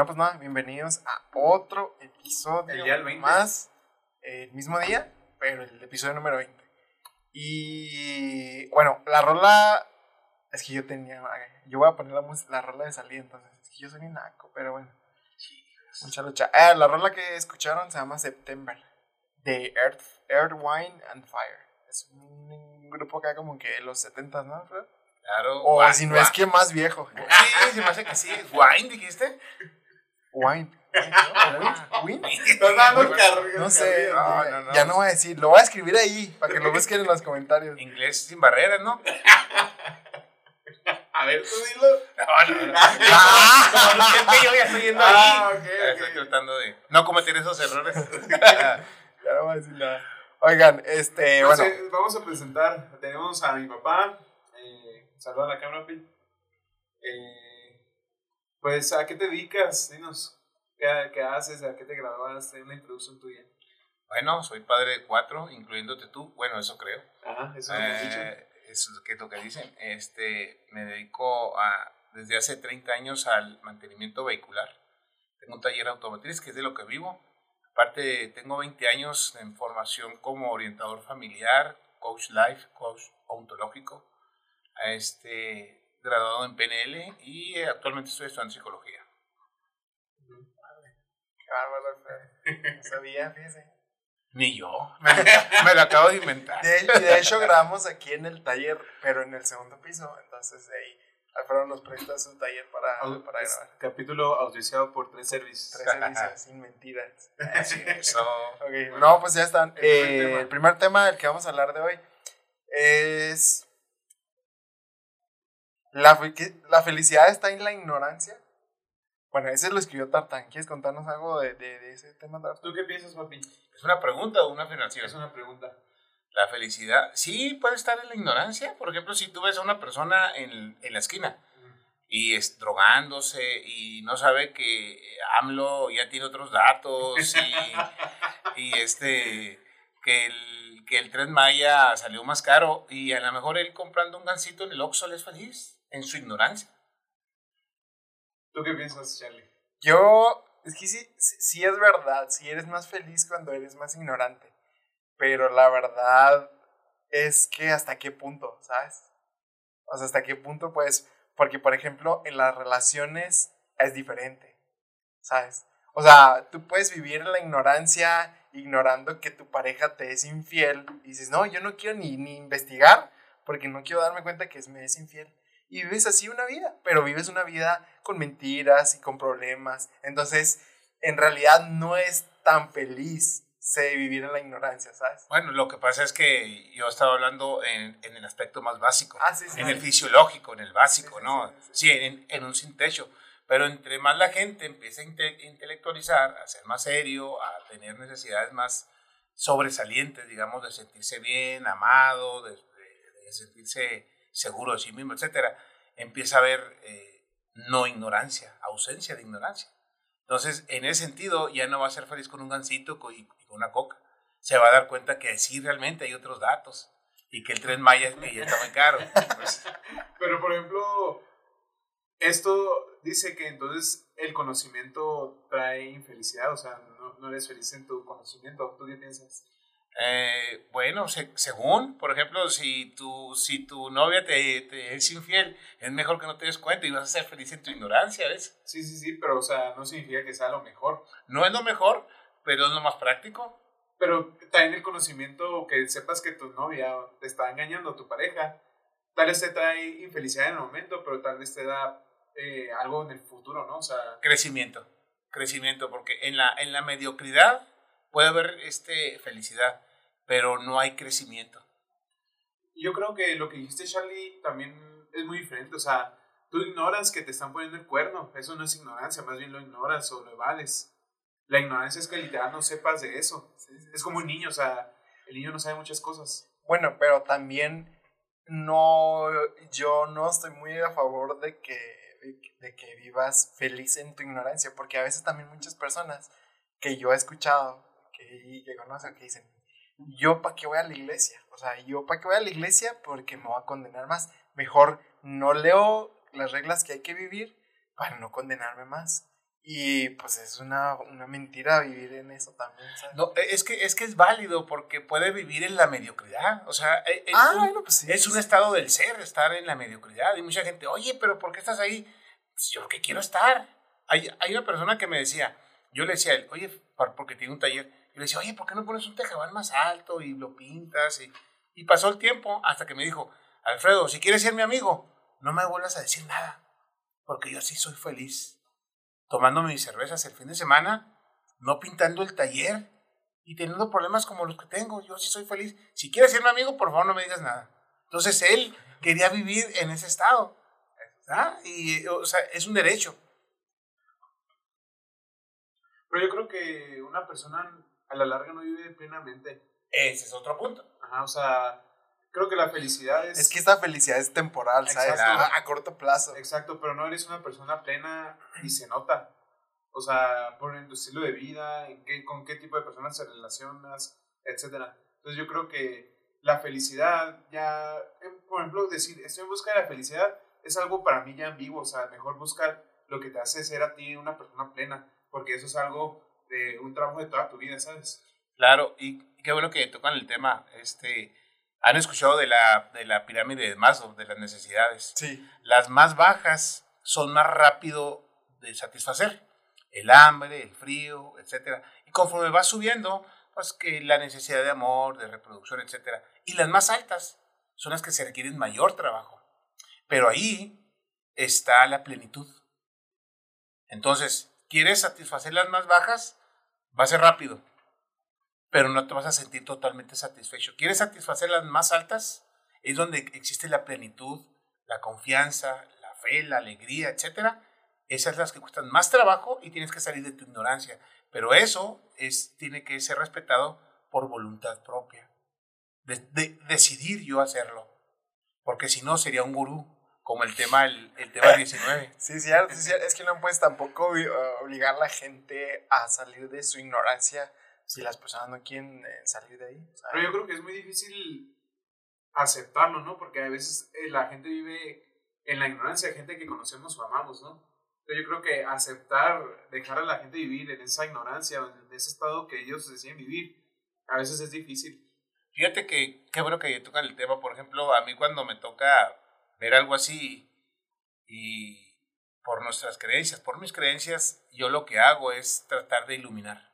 Eh, no, pues nada, bienvenidos a otro episodio El día del 20. más. eh, el mismo día, pero el episodio número 20. Y bueno, la rola. Es que yo tenía. Yo voy a poner la, la rola de salida, entonces. Es que yo soy bien naco, pero bueno. Mucha lucha. Ah, la rola que escucharon se llama September. De Earth, Earth, Wine and Fire. Es un, un grupo acá como que de los 70, ¿no? Claro. O si no es que más viejo. Sí, se me hace que sí. ¿Wine dijiste? Wine. ¿no? Sé, No, ya, no, no. ya no voy a decir, lo voy a escribir ahí para que lo busquen en los comentarios. Inglés sin barreras, ¿no? A ver, tú dilo. No, no, no. No, es que yo ya estoy yendo ahí. Ah, ok, Ya Estoy ok. tratando de no cometer esos errores. Ya no voy a decir nada. Oigan, este, bueno, Entonces, vamos a presentar. Tenemos a mi papá. Eh, saluda a la cámara, Pi. Eh, pues, ¿a qué te dedicas? Dinos. ¿Qué, qué haces? ¿A qué te graduaste? Una introducción tuya. Bueno, soy padre de cuatro, incluyéndote tú. Bueno, eso creo. Ajá, eso lo hemos dicho. Eh, eso es lo que, lo que dicen. Este, me dedico a, desde hace 30 años al mantenimiento vehicular. Tengo un taller automotriz que es de lo que vivo. Aparte, tengo 20 años en formación como orientador familiar, coach life, coach ontológico. Este, graduado en PNL y eh, actualmente estoy estudiando psicología. qué bárbaro, no sabía, fíjese. Ni yo. Me, me lo acabo de inventar. De, y de hecho, grabamos aquí en el taller, pero en el segundo piso. Entonces, de ahí, Alfredo nos presta su taller para, Au- para grabar. capítulo auspiciado por Tres Service. Tres servicios, sin mentiras. Sí, eso. Ok, No, pues ya están. El primer Eh, tema. el primer tema del que vamos a hablar de hoy es. La, fe- ¿La felicidad está en la ignorancia? Bueno, ese lo escribió Tartán. ¿Quieres contarnos algo de, de, de ese tema, Tartán? ¿Tú qué piensas, papi? ¿Es una pregunta o una afirmación? Es una pregunta. La felicidad, sí, puede estar en la ignorancia. Por ejemplo, si tú ves a una persona en, en la esquina y es drogándose y no sabe que AMLO ya tiene otros datos y, y este que el, que el Tren Maya salió más caro y a lo mejor él comprando un gancito en el Oxxo le es feliz en su ignorancia. ¿Tú qué piensas, Charlie? Yo. Es que sí, sí, es verdad. Sí eres más feliz cuando eres más ignorante. Pero la verdad es que hasta qué punto, ¿sabes? O sea, hasta qué punto, pues. Porque, por ejemplo, en las relaciones es diferente, ¿sabes? O sea, tú puedes vivir en la ignorancia ignorando que tu pareja te es infiel y dices, no, yo no quiero ni, ni investigar porque no quiero darme cuenta que es, me es infiel. Y vives así una vida, pero vives una vida con mentiras y con problemas. Entonces, en realidad no es tan feliz sé, vivir en la ignorancia, ¿sabes? Bueno, lo que pasa es que yo estaba hablando en, en el aspecto más básico. Ah, sí, sí. en el fisiológico, en el básico, ¿no? sí, en, en un sin techo. Pero entre más la gente empieza a inte- intelectualizar, a ser más serio, a tener necesidades más sobresalientes, digamos, de sentirse bien, amado, de, de- de sentirse seguro de sí mismo, etcétera, empieza a haber eh, no ignorancia, ausencia de ignorancia. Entonces, en ese sentido, ya no va a ser feliz con un gansito co- y, con una coca. Se va a dar cuenta que sí, realmente hay otros datos y que el tren Maya ya está muy caro. Pues, Pero, por ejemplo, esto dice que entonces el conocimiento trae infelicidad, o sea, no eres feliz en tu conocimiento. ¿Tú qué piensas? Eh, bueno, se- según, por ejemplo, si tu, si tu novia te, te es infiel, es mejor que no te des cuenta y vas a ser feliz en tu ignorancia, ¿ves? Sí, sí, sí, pero, o sea, no significa que sea lo mejor. No es lo mejor, pero es lo más práctico. Pero también el conocimiento, que sepas que tu novia te está engañando, tu pareja, tal vez te trae infelicidad en el momento, pero tal vez te da eh, algo en el futuro, ¿no? O sea, Crecimiento, crecimiento, porque en la, en la mediocridad puede haber este, felicidad, pero no hay crecimiento. yo creo que lo que dijiste, Charlie, también es muy diferente. O sea, tú ignoras que te están poniendo el cuerno. Eso no es ignorancia, más bien lo ignoras o lo evades. La ignorancia es que literal no sepas de eso. Es como un niño, o sea, el niño no sabe muchas cosas. Bueno, pero también no, yo no estoy muy a favor de que, de que vivas feliz en tu ignorancia, porque a veces también muchas personas que yo he escuchado, que, que conozco, que dicen, yo para qué voy a la iglesia, o sea, yo para qué voy a la iglesia porque me voy a condenar más, mejor no leo las reglas que hay que vivir para no condenarme más. Y pues es una, una mentira vivir en eso también, ¿sabes? No, e, es que, es que es válido porque puede vivir en la mediocridad. O sea, e, es, Ah, un, bueno, pues sí. es un estado del ser estar en la mediocridad. Y mucha gente, oye, pero ¿por qué estás ahí? Pues yo que quiero estar. Hay, hay una persona que me decía, yo le decía a él, oye, por- porque tiene un taller, le decía, oye, ¿por qué no pones un tejabán más alto y lo pintas? Y, pasó el tiempo hasta que me dijo, Alfredo, si quieres ser mi amigo, no me vuelvas a decir nada, porque yo sí soy feliz tomando mis cervezas el fin de semana, no pintando el taller y teniendo problemas como los que tengo. Yo sí soy feliz. Si quieres ser mi amigo, por favor no me digas nada. Entonces él quería vivir en ese estado. ¿ah? Y, o sea, es un derecho. Pero yo creo que una persona a la larga no vive plenamente. Ese es otro punto. Ajá, o sea, creo que la felicidad es... Es que esta felicidad es temporal, ¿sabes? Exacto. A, a corto plazo. Exacto, pero no eres una persona plena y se nota. O sea, por tu estilo de vida, en qué, con qué tipo de personas te relacionas, etcétera. Entonces yo creo que la felicidad ya, eh, por ejemplo, decir estoy en busca de la felicidad es algo para mí ya ambiguo. O sea, mejor buscar lo que te hace ser a ti una persona plena, porque eso es algo de un trabajo de toda tu vida, ¿sabes? Claro, y, qué bueno que tocan el tema. Este, Han escuchado de la, de la pirámide de Maslow, de las necesidades. Sí. Las más bajas son más rápido de satisfacer. El hambre, el frío, etc. Y conforme va subiendo, pues que la necesidad de amor, de reproducción, etc. Y las más altas son las que se requieren mayor trabajo. Pero ahí está la plenitud. Entonces, ¿quieres satisfacer las más bajas? Va a ser rápido, pero no te vas a sentir totalmente satisfecho. ¿Quieres satisfacer las más altas? Es donde existe la plenitud, la confianza, la fe, la alegría, etc. Esas las que cuestan más trabajo y tienes que salir de tu ignorancia. Pero eso es, tiene que ser respetado por voluntad propia. De, de, decidir yo hacerlo. Porque si no sería un gurú, como el tema, el, el tema 19. Sí, cierto, sí, cierto. Es que no puedes tampoco uh, obligar a la gente a salir de su ignorancia si las personas no quieren eh, salir de ahí. ¿sabes? Pero yo creo que es muy difícil aceptarlo, ¿no? Porque a veces eh, la gente vive en la ignorancia, gente que conocemos o amamos, ¿no? Entonces yo creo que aceptar, dejar a la gente vivir en esa ignorancia, en ese estado que ellos deciden vivir, a veces es difícil. Fíjate que qué bueno que tocan el tema. Por ejemplo, a mí cuando me toca ver algo así y por nuestras creencias, por mis creencias, yo lo que hago es tratar de iluminar.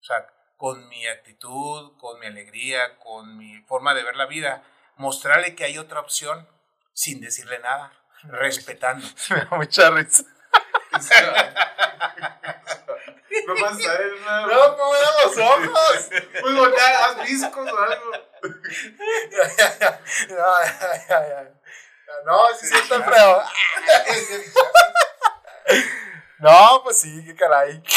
O sea, con mi actitud, con mi alegría, con mi forma de ver la vida, mostrarle que hay otra opción sin decirle nada, respetando. Me da mucha risa. no vas a ver nada. No, no me dan los ojos. Pues voltear, haz discos o algo. No, ya, ya. No, sí siento feo. No, pues sí, qué caray.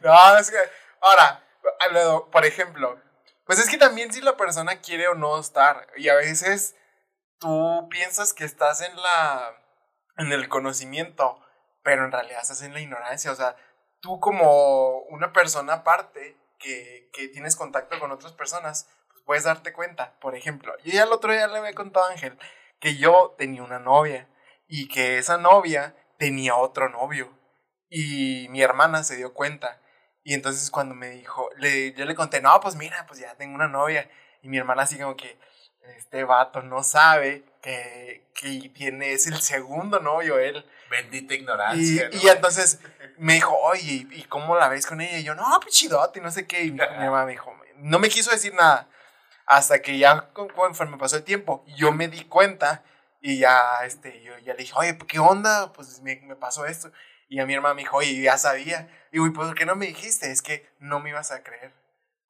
No, es que. Ahora, por ejemplo, pues es que también si la persona quiere o no estar, y a veces tú piensas que estás en la. en el conocimiento, pero en realidad estás en la ignorancia. O sea, tú como una persona aparte que, que tienes contacto con otras personas, pues puedes darte cuenta. Por ejemplo, yo ya el otro día le había contado a Ángel que yo tenía una novia y que esa novia tenía otro novio y mi hermana se dio cuenta. Y entonces cuando me dijo, le, yo le conté, no, pues mira, pues ya tengo una novia. Y mi hermana así como que, este vato no sabe que, que tiene, es el segundo novio él. Bendita Y, ignorancia. ¿no? y entonces me dijo, oye, ¿y cómo la ves con ella? Y yo, no, pues chidote, y no sé qué. Y mi, mi mamá me dijo, no me quiso decir nada. Hasta que ya con- conforme pasó el tiempo, yo me di cuenta y ya, este, yo ya le dije, oye, ¿qué onda? Pues me, me pasó esto. Y a mi hermana me dijo, oye, ya sabía. Y digo, ¿y por qué no me dijiste? Es que no me ibas a creer.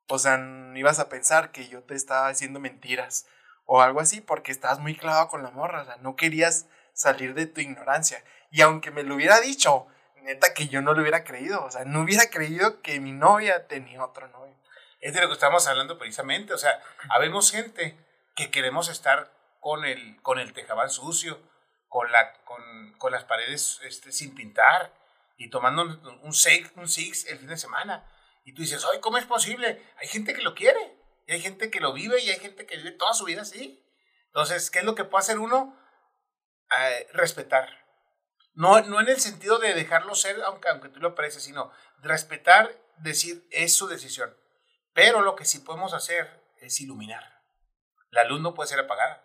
O sea, no ibas a pensar que yo te estaba haciendo mentiras o algo así porque estabas muy clavado con la morra. O sea, no querías salir de tu ignorancia. Y aunque me lo hubiera dicho, neta que yo no lo hubiera creído. O sea, no hubiera creído que mi novia tenía otro novio. Es de lo que estamos hablando precisamente. O sea, habemos gente que queremos estar con el, con el tejabán sucio, con, la, con, con las paredes este, sin pintar y tomando un, un, six, un six el fin de semana. Y tú dices, ay, ¿cómo es posible? Hay gente que lo quiere, y hay gente que lo vive, y hay gente que vive toda su vida así. Entonces, ¿qué es lo que puede hacer uno? eh, respetar. No, no en el sentido de dejarlo ser, aunque, aunque tú lo aprecies, sino respetar, decir, es su decisión. Pero lo que sí podemos hacer es iluminar. La luz no puede ser apagada.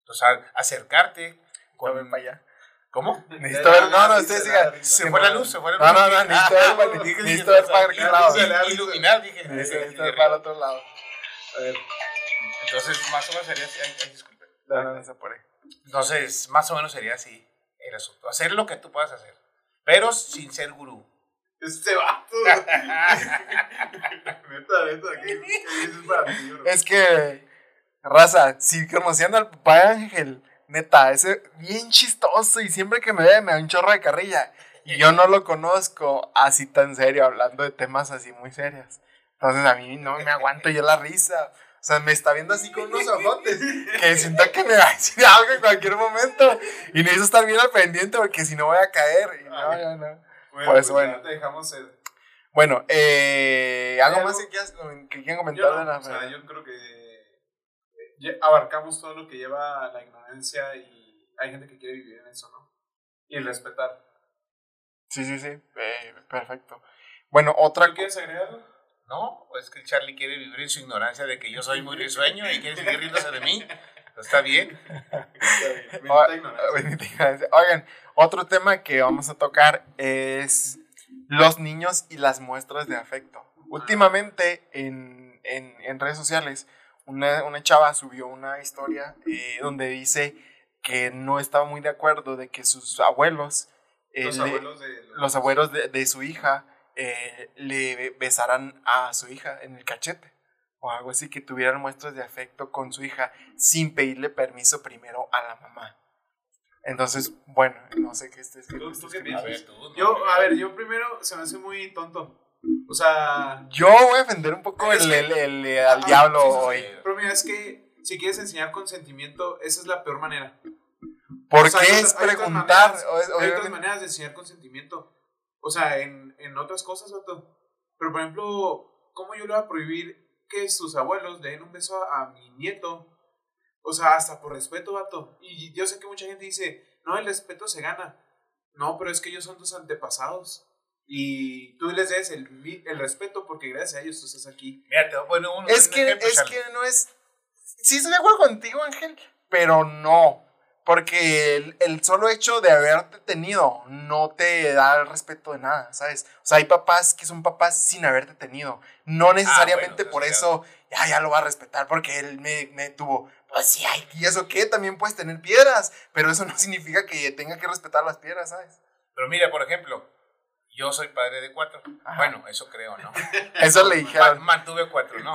Entonces, acercarte con... para allá. ¿Cómo? Necesito ver, no, no, usted siga. Se fue la luz, se fue la luz. No, no, no, necesito ver, necesito ver para lado. Iluminar, dije. Necesito ver para el otro lado. A ver. Entonces, más o menos sería así. Ay, disculpe. No, no, no se. Entonces, más o menos sería así el asunto. Hacer lo que tú puedas hacer, pero sin ser gurú. Este vato. neta, neta, ¿qué, dices para ti, bro? Es que, raza, si conociendo al papá de Ángel, neta, ese bien chistoso y siempre que me ve me da un chorro de carrilla. Y yo no lo conozco así tan serio, hablando de temas así muy serios. Entonces a mí no me aguanto yo la risa. O sea, me está viendo así con unos ojotes que siento que me va a decir algo en cualquier momento. Y necesito estar bien al pendiente porque si no voy a caer. Y no, ya no. Bueno, Pues, pues, bueno. ya te dejamos ser. Bueno, eh, ¿algo Algo- más que quieras, que quieran Yo, comentar no, de la o sea, yo creo que eh, abarcamos todo lo que lleva la ignorancia y hay gente que quiere vivir en eso, ¿no? Y respetar. Sí, sí, sí. Eh, perfecto. Bueno, otra ¿Tú quieres agregarlo? No, pues que Charlie quiere vivir en su ignorancia de que yo soy muy risueño y quiere seguir riéndose de mí. Está bien. Ah. Oigan, otro tema que vamos a tocar es los niños y las muestras de afecto. Últimamente en, en- en redes sociales, una, una chava subió una historia eh, donde dice que no estaba muy de acuerdo de que sus abuelos, eh, Los abuelos de los abuelos de, de su hija eh, le besaran a su hija en el cachete o algo así, que tuvieran muestras de afecto con su hija sin pedirle permiso primero a la mamá. Entonces, bueno, no sé qué estés ¿Tú- tú qué A piensas? ver, tú. no, Yo, a ver, yo primero se me hace muy tonto. O sea, Yo voy a defender un poco el, que- el- el- el- al Ah, diablo sí, sí, sí. hoy. pero mira, es que si quieres enseñar consentimiento, esa es la peor manera. ¿Por O sea, qué hay es otras- hay otras preguntar? maneras- O es- Hay otras maneras de enseñar consentimiento. O sea, en, en otras cosas, vato. Pero, por ejemplo, ¿cómo yo le voy a prohibir que sus abuelos le den un beso a, a mi nieto? O sea, hasta por respeto, vato. Y yo sé que mucha gente dice, no, el respeto se gana. No, pero es que ellos son tus antepasados. Y tú les des el, el respeto porque gracias a ellos tú estás aquí. Mira, te voy a poner un, Es un que, ejemplo, es que no es. Sí, estoy de acuerdo contigo, Ángel, pero no. Porque el, el solo hecho de haberte tenido no te da el respeto de nada, ¿sabes? O sea, hay papás que son papás sin haberte tenido. No necesariamente bueno, por eso, ya, ya lo va a respetar porque él me, me tuvo. Pues sí, hay, ¿y eso qué? También puedes tener piedras, pero eso no significa que tenga que respetar las piedras, ¿sabes? Pero mira, por ejemplo, yo soy padre de cuatro. Ajá. Bueno, eso creo, ¿no? Eso le dijeron. mantuve cuatro, ¿no?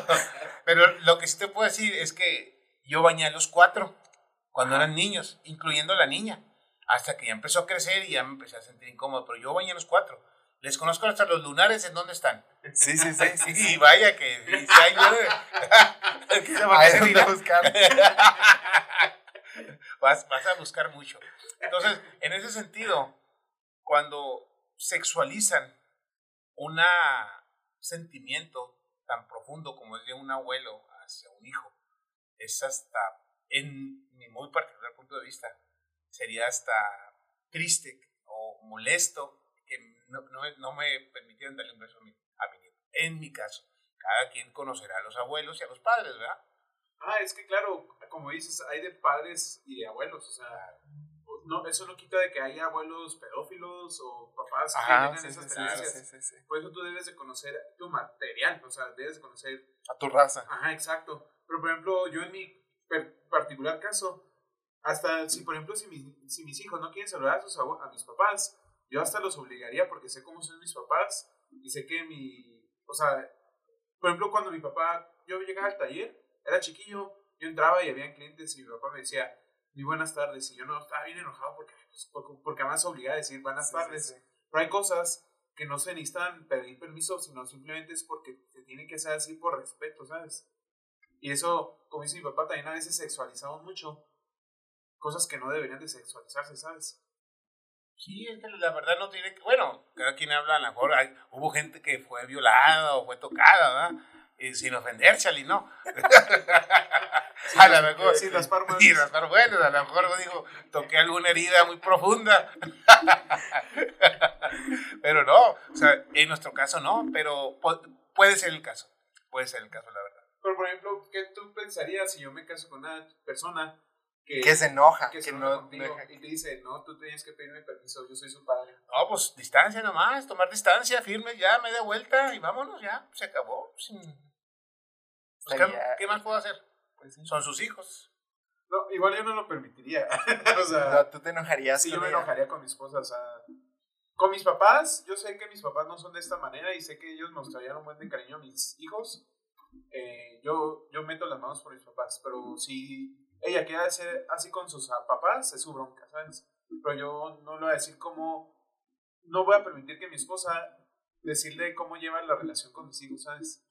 Pero lo que sí te puedo decir es que yo bañé a los cuatro cuando eran niños, incluyendo la niña, hasta que ya empezó a crecer y ya me empecé a sentir incómodo. Pero yo bañé a los cuatro. Les conozco hasta los lunares en dónde están. Sí, sí, sí. sí, sí. Y vaya que sí hay. Que se llama Hay Caterina. donde buscar. vas, vas a buscar mucho. Entonces, en ese sentido, cuando sexualizan un sentimiento tan profundo como es de un abuelo hacia un hijo, es hasta, en muy particular punto de vista, sería hasta triste o molesto que no, no, no me permitieran darle un beso a mi, a mi nieto. En mi caso, cada quien conocerá a los abuelos y a los padres, ¿verdad? Ah, es que claro, como dices, hay de padres y de abuelos, o sea, no, eso no quita de que haya abuelos pedófilos o papás que Ajá, tengan sí, esas tendencias. sí, sí. Por eso tú debes de conocer tu material, o sea, debes de conocer, A tu raza. ajá, exacto. Pero por ejemplo, yo en mi particular caso, hasta si por ejemplo, si, mis- si mis hijos no quieren saludar a, sus a mis papás, yo hasta los obligaría porque sé cómo son mis papás y sé que mi, o sea, por ejemplo, cuando mi papá, yo llegaba al taller, era chiquillo, yo entraba y había clientes y mi papá me decía, muy buenas tardes, y yo no, estaba bien enojado porque, pues, porque, porque además obligaba a decir buenas Sí, sí, tardes. sí. Pero hay cosas que no se necesitan pedir permiso, sino simplemente es porque se tiene que hacer así por respeto, ¿sabes? Y eso, como dice mi papá, también a veces sexualizamos mucho cosas que no deberían de sexualizarse, ¿sabes? Sí, es que la verdad no tiene que. Bueno, cada quien habla, a lo mejor hay- hubo gente que fue violada o fue tocada, ¿verdad? Y sin ofender, Charlie, no. a lo mejor. Sin raspar manos. Sin raspar bueno, a lo mejor digo, toqué alguna herida muy profunda. pero no, o sea, en nuestro caso no, pero pu- puede ser el caso. Puede ser el caso, la verdad. Pero, por ejemplo, ¿qué tú pensarías si yo me caso con una persona que, Que se enoja, que que, se no enoja contigo deja- y te dice, no, tú tenías que pedirme permiso, yo soy su padre? No, pues distancia nomás, tomar distancia, firme, ya, media vuelta y vámonos, ya, se acabó. Sin... Pues, ¿qué, Estaría- qué más puedo hacer? Pues sí. Son sus hijos. No, igual yo no lo permitiría. o sea, No, tú te enojarías sí, yo con me ella. enojaría con mi esposa, o sea... Con mis papás, yo sé que mis papás no son de esta manera y sé que ellos mostrarían un buen de cariño a mis hijos. Eh, yo, yo meto las manos por mis papás, pero si ella quiere hacer así con sus ah, papás, es su bronca, ¿sabes? Pero yo no le voy a decir cómo, no voy a permitir que mi esposa decirle cómo lleva la relación con mis hijos, ¿sabes?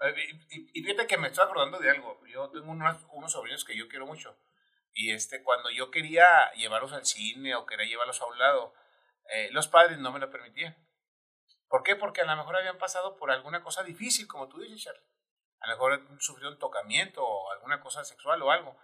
Eh, y fíjate que me estoy acordando de algo. Yo tengo unos, unos sobrinos que yo quiero mucho. Y este, cuando yo quería llevarlos al cine o quería llevarlos a un lado, eh, los padres no me lo permitían. ¿Por qué? Porque a lo mejor habían pasado por alguna cosa difícil, como tú dices, Charlie. A lo mejor sufrió un tocamiento o alguna cosa sexual o algo.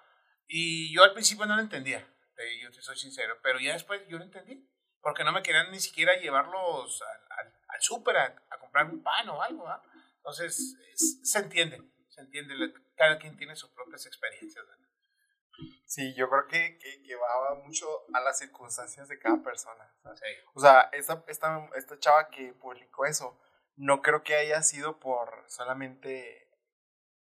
Y yo al principio no lo entendía, eh, yo te soy sincero, pero ya después yo lo entendí. Porque no me querían ni siquiera llevarlos al, al, al súper a, a comprar un pan o algo. ¿ah? Entonces, es- se entiende, se entiende. Cada quien tiene sus propias experiencias. ¿verdad? Sí, yo creo que, que, que va mucho a las circunstancias de cada persona. O sea, esta, esta, esta chava que publicó eso, no creo que haya sido por solamente...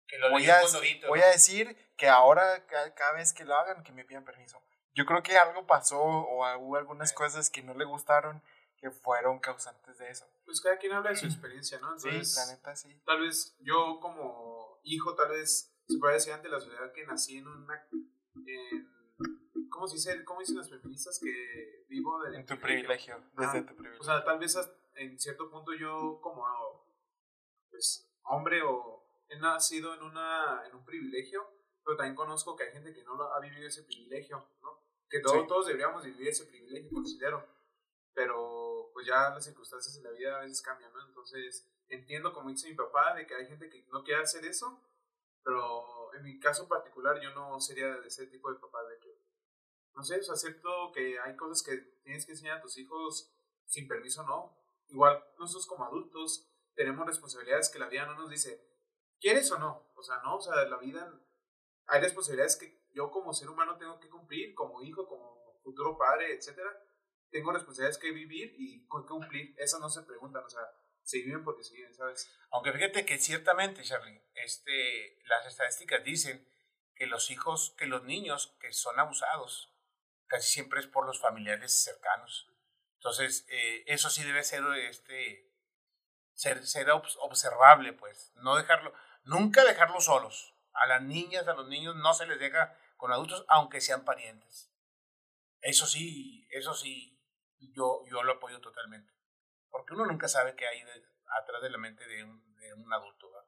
Que lo Voy a, voy ¿no? a decir que ahora, ca- cada, vez que lo hagan, que me pidan permiso. Yo creo que algo pasó o hubo algunas Sí. cosas que no le gustaron que fueron causantes de eso. Pues cada quien habla de su experiencia, ¿no? Entonces, sí, la neta sí. tal vez yo como hijo, tal vez se puede decir ante la sociedad que nací en una... en- ¿Cómo se dice? ¿Cómo dicen las feministas que vivo de En tu privilegio, desde tu privilegio. O sea, tal vez en cierto punto yo como pues, hombre o he nacido en, una, en un privilegio, pero también conozco que hay gente que no lo ha vivido ese privilegio, ¿no? Que todos, Sí. todos deberíamos vivir ese privilegio, considero. Pero pues ya las circunstancias de la vida a veces cambian, ¿no? Entonces entiendo, como dice mi papá, de que hay gente que no quiere hacer eso, pero en mi caso particular yo no sería de ese tipo de papá, de que, no sé, o sea, acepto que hay cosas que tienes que enseñar a tus hijos sin permiso, no. Igual nosotros como adultos tenemos responsabilidades que la vida no nos dice, ¿quieres o no? O sea, no, o sea, la vida, hay responsabilidades que yo como ser humano tengo que cumplir, como hijo, como futuro padre, etcétera. Tengo responsabilidades que vivir y cumplir. Esas no se preguntan, o sea, se viven porque se viven, ¿sabes? Aunque fíjate que ciertamente, Charlie, este, las estadísticas dicen que los hijos, que los niños que son abusados, casi siempre es por los familiares cercanos. Entonces, eh, eso sí debe ser, este, ser, ser obs- observable, pues. No dejarlo, nunca dejarlos solos. A las niñas, a los niños no se les deja con adultos, aunque sean parientes. Eso sí, eso sí, yo, yo lo apoyo totalmente. Porque uno nunca sabe qué hay de- atrás de la mente de un, de un adulto. ¿verdad?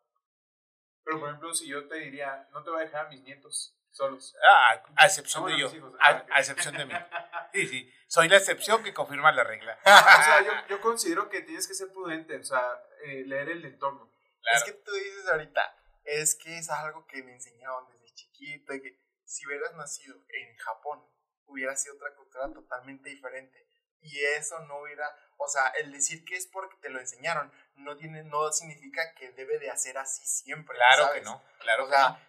Pero, por ejemplo, si yo te diría, no te voy a dejar a mis nietos solos. Ah, a excepción de yo. hijos. A excepción de mí. Sí, sí. Soy la excepción que confirma la regla. o sea, yo, yo considero que tienes que ser prudente, o sea, eh, leer el entorno. Claro. Es que tú dices ahorita, es que es algo que me enseñaron desde chiquito, que si hubieras nacido en Japón, hubiera sido otra cultura totalmente diferente. Y eso no hubiera, o sea, el decir que es porque te lo enseñaron, no tiene, no significa que debe de hacer así siempre. Claro ¿sabes? que no. Claro O que no. sea,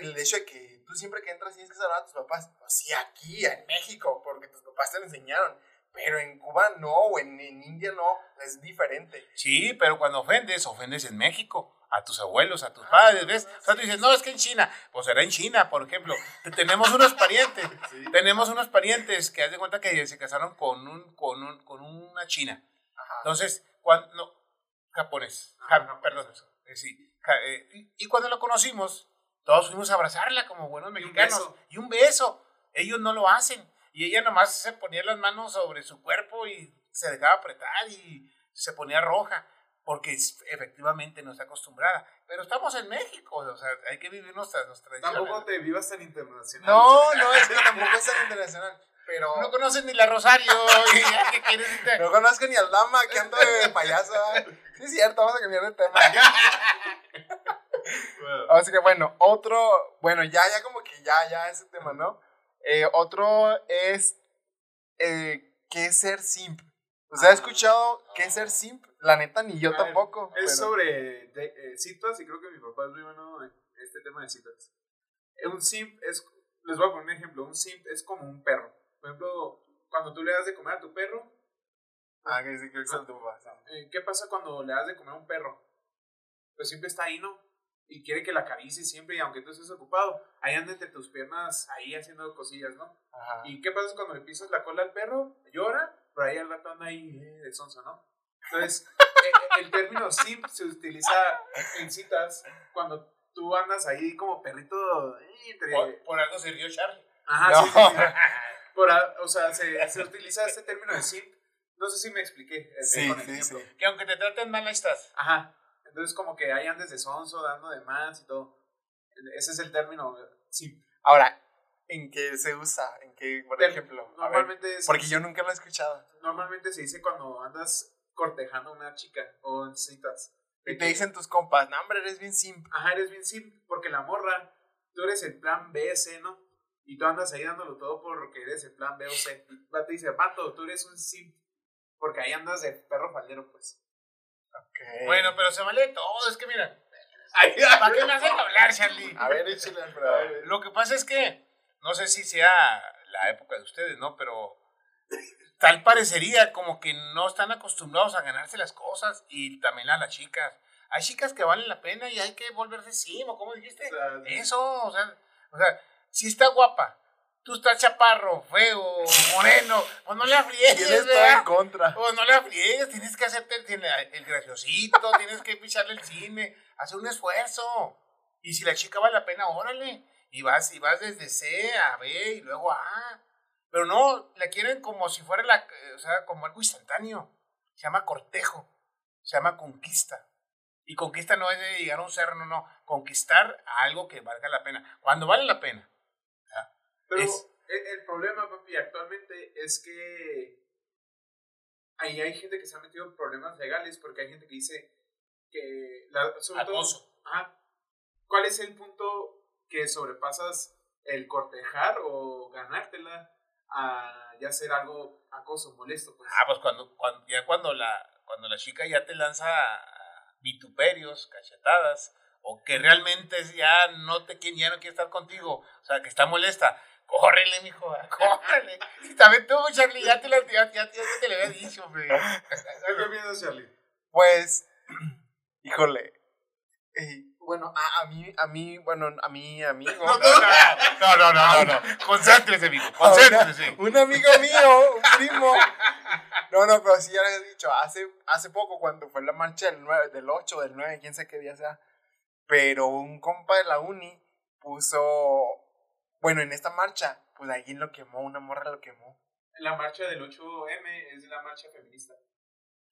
el hecho de que tú siempre que entras tienes que saludar a tus papás, pues sí, aquí, en México, porque tus papás te lo enseñaron. Pero en Cuba no, o en, en India no, es diferente. Sí, pero cuando ofendes, ofendes en México. A tus abuelos, a tus padres, ¿ves? O sea, tú dices, no, es que en China. Pues será en China, por ejemplo. Te- Tenemos unos parientes. Sí. Tenemos unos parientes que haz de cuenta que se casaron con, un, con, un, con una china. Ajá. Entonces, cuando, no, japonés, ja- perdón, eh, sí, ja- eh, y, y cuando lo conocimos, todos fuimos a abrazarla como buenos un mexicanos. beso. Y un beso. Ellos no lo hacen. Y ella nomás se ponía las manos sobre su cuerpo y se dejaba apretar y se ponía roja. Porque efectivamente no está acostumbrada. Pero estamos en México, o sea, hay que vivir nuestras, nuestras tradiciones. Tampoco te vivas tan internacional. No, no, es que tampoco es tan internacional. Pero No conocen ni la Rosario. ¿Qué quieres? no conozco ni al Dama que anda de payaso. ¿eh? Sí, es cierto, vamos a cambiar de tema. Así que bueno, otro, bueno, ya, ya como que ya, ya ese tema, ¿no? Eh, otro es, eh, ¿qué es ser simp? ¿Usted ha Ah. escuchado qué es ser simp? La neta, ni yo ver, tampoco. Es pero- sobre de- eh, citas y creo que mi papá es muy bueno en este tema de citas. Un simp es, les voy a poner un ejemplo, un simp es como un perro. Por ejemplo, cuando tú le das de comer a tu perro, Ah, que sí, creo que es el de papá, eh, ¿qué pasa cuando le das de comer a un perro? Pues siempre está ahí, ¿no? Y quiere que la acaricie siempre y aunque tú estés ocupado, ahí anda entre tus piernas ahí haciendo cosillas, ¿no? Ajá. ¿Y qué pasa cuando le pisas la cola al perro? Llora, pero ahí al rato anda ahí eh, de sonso, ¿no? Entonces, eh, el término simp se utiliza en citas cuando tú andas ahí como perrito eh, entre... Por, por algo se rió Charlie. Ajá, No. sí, sí, sí. Por o sea, se, se utiliza este término de simp. No sé si me expliqué. eh, Sí, el sí, sí. Que aunque te traten mal, estás. Ajá. Entonces, como que ahí andes de sonso, dando de más y todo. Ese es el término simp. Ahora, ¿en qué se usa? ¿En qué, por Del- ejemplo? A ver, Normalmente es- porque yo nunca lo he escuchado. normalmente se dice cuando andas cortejando a una chica o en citas. Y te dicen tus compas, no, hombre, eres bien simp. Ajá, eres bien simp, porque la morra, tú eres el plan B, C, ¿no? Y tú andas ahí dándolo todo porque eres el plan B o C. Y te dice, vato, tú eres un simp, porque ahí andas de perro faldero, pues. Bueno, pero se vale todo. Es que mira, ¿para qué me hacen hablar, Charlie? A ver, échale, Alfredo. Lo que pasa es que, no sé si sea la época de ustedes, ¿no? Pero tal parecería como que no están acostumbrados a ganarse las cosas y también a las chicas. Hay chicas que valen la pena y hay que volverse sim, ¿o cómo dijiste? Eso, o sea, o sea, si está guapa, tú estás chaparro, feo, moreno, pues no ¿Quién friegues, está ¿verdad? en contra? Pues no la friegues, tienes que hacerte el, el graciosito, tienes que picharle el cine, hacer un esfuerzo. Y si la chica vale la pena, órale. Y vas, y vas desde C a B y luego a. Pero no, la quieren como si fuera la, o sea, como algo instantáneo. Se llama cortejo, se llama conquista. Y conquista no es de llegar a un cerro, no, no. Conquistar a algo que valga la pena. Cuando vale la pena. Pero Es- el, el problema, papi, actualmente es que ahí hay gente que se ha metido en problemas legales porque hay gente que dice que... La, sobre todo- Acoso. Ajá. ¿Cuál es el punto que sobrepasas el cortejar o ganártela a ya ser algo acoso, molesto? Pues? Ah, pues cuando, cuando, ya cuando la, cuando la chica ya te lanza vituperios, cachetadas, o que realmente ya no te quiere, ya no quiere estar contigo, o sea, que está molesta, córrele, mijo, córrele. Y también tú, Charlie, ya te, la, ya, ya, ya te lo había dicho, hombre. ¿Qué piensas, Charlie? Pues, híjole. eh, bueno, a, a mí, a mí, bueno, a mi amigo. No, no, no, no, no, no. Concéntrese, mijo, concéntrese. Un amigo mío, un primo. No, no, pero sí ya les he dicho, hace, hace poco cuando fue la marcha del, 9, del 8, del 9, quién sabe qué día sea, pero un compa de la uni puso, bueno, en esta marcha, pues alguien lo quemó, una morra lo quemó. La marcha del 8M es la marcha feminista.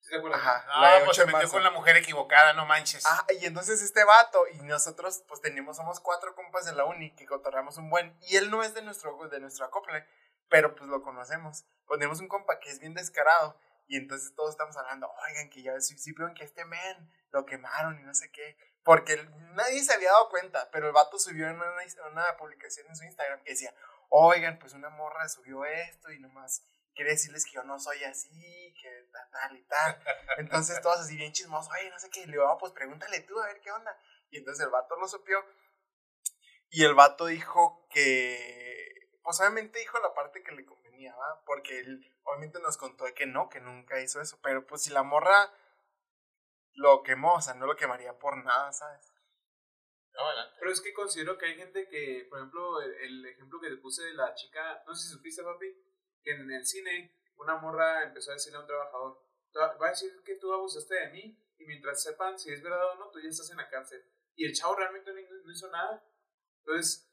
¿Sí te acuerdas? Ajá. De pues 8 se metió con la mujer equivocada, no manches. Ah, y entonces este vato y nosotros pues tenemos, somos cuatro compas de la uni que cotorreamos un buen, y él no es de nuestro, de nuestro acople, pero pues lo conocemos. Tenemos un compa que es bien descarado y entonces todos estamos hablando, oigan, que ya sí, sí vieron que este men lo quemaron y no sé qué, porque nadie se había dado cuenta, pero el vato subió en una, una publicación en su Instagram que decía, oigan, pues una morra subió esto y nomás quiere decirles que yo no soy así, que tal, y tal. Entonces todos así bien chismosos, oye, no sé qué, le digo, "Ah, pues pregúntale tú a ver qué onda. Y entonces el vato lo supió y el vato dijo que, pues obviamente dijo la parte que le convenía, ¿va? Porque él obviamente nos contó que no, que nunca hizo eso, pero pues si la morra lo quemó, o sea, no lo quemaría por nada, ¿sabes? No. Pero es que considero que hay gente que, por ejemplo, el, el ejemplo que te puse de la chica, no sé si supiste, papi, que en el cine una morra empezó a decirle a un trabajador, "Va a decir que tú abusaste de mí y mientras sepan si es verdad o no, tú ya estás en la cárcel. Y el chavo realmente no, no hizo nada. Entonces,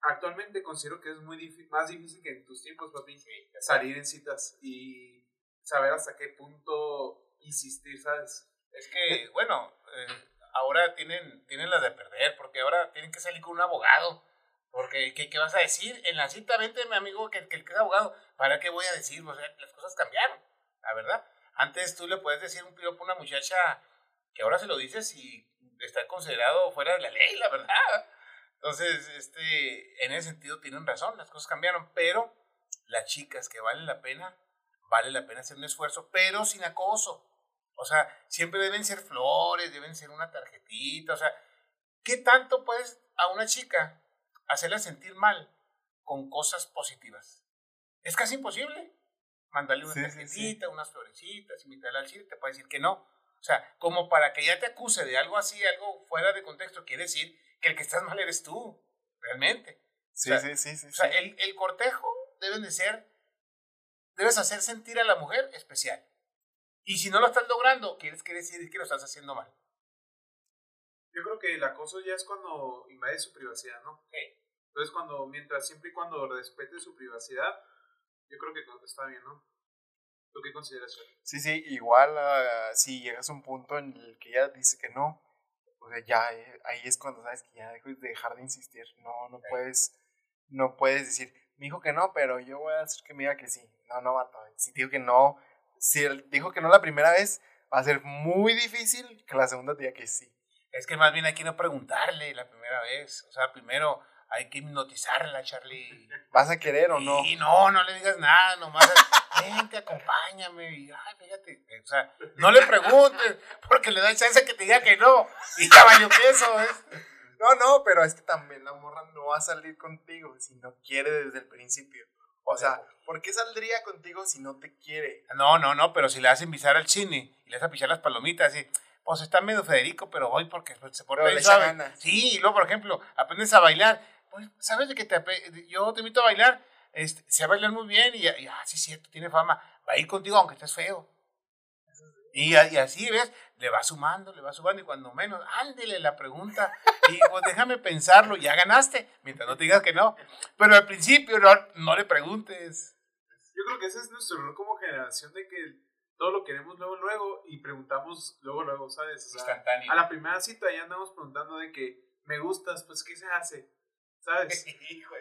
actualmente considero que es muy más difícil que en tus tiempos, papi, salir en citas y saber hasta qué punto insistir, ¿sabes? Es que, bueno, eh, ahora tienen, tienen la de perder, porque ahora tienen que salir con un abogado. Porque, ¿qué, qué vas a decir? En la cita, vente, mi amigo, que, que que es abogado. ¿Para qué voy a decir? O sea, las cosas cambiaron, la verdad. Antes tú le puedes decir un piropo a una muchacha que ahora se lo dices y está considerado fuera de la ley, la verdad. Entonces, este, en ese sentido tienen razón, las cosas cambiaron, pero las chicas que valen la pena, vale la pena hacer un esfuerzo, pero sin acoso. O sea, siempre deben ser flores, deben ser una tarjetita, o sea, ¿qué tanto puedes a una chica hacerla sentir mal con cosas positivas? Es casi imposible. Mandarle una tarjetita, unas florecitas, invitarla al cine, te puede decir que no. O sea, como para que ella te acuse de algo así, algo fuera de contexto, quiere decir que el que estás mal eres tú, realmente. Sí, sí, sí, sí. O sea, el, el cortejo deben de ser, debes hacer sentir a la mujer especial. Y si no lo estás logrando, quieres que decir que lo estás haciendo mal. Yo creo que el acoso ya es cuando invade su privacidad, ¿no? Entonces, cuando, mientras, siempre y cuando respete su privacidad, yo creo que está bien, ¿no? ¿Tú qué consideras? Sí, sí, igual uh, si llegas a un punto en el que ella dice que no, o sea, ya eh, ahí es cuando sabes que ya debes de dejar de insistir. No, no puedes, no puedes decir, me dijo que no, pero yo voy a hacer que me diga que sí. No, no, va Si dijo que no, si él dijo que no la primera vez, va a ser muy difícil que la segunda diga que sí. Es que más bien hay que no preguntarle la primera vez. O sea, primero hay que hipnotizarla, Charlie. ¿Vas a querer o no? Sí, no, no le digas nada, nomás vente, acompáñame. Y, ay, fíjate. O sea, no le preguntes, porque le da chance que te diga que no. Y caballo queso, ¿es? No, no, pero es que también la morra no va a salir contigo si no quiere desde el principio. O sea, ¿por qué saldría contigo si no te quiere? No, no, no, pero si le hacen invitar al cine y le a pichar las palomitas, y, pues está medio Federico, pero voy porque se pone bien suave. Sí, y luego, por ejemplo, aprendes a bailar. Pues, ¿sabes de que te, yo te invito a bailar? Este, sé bailar muy bien y, y, ah, sí, cierto, tiene fama. Va a ir contigo aunque estés feo. Y, y, así, ¿ves? Le va sumando, le va sumando y cuando menos, ándele la pregunta y pues déjame pensarlo, ya ganaste, mientras no te digas que no. Pero al principio no, no le preguntes. Yo creo que ese es nuestro error como generación de que todo lo queremos luego, luego y preguntamos luego, luego, ¿sabes? Instantáneo. A la primera cita ya andamos preguntando de que me gustas, pues ¿qué se hace? ¿Sabes? Hijo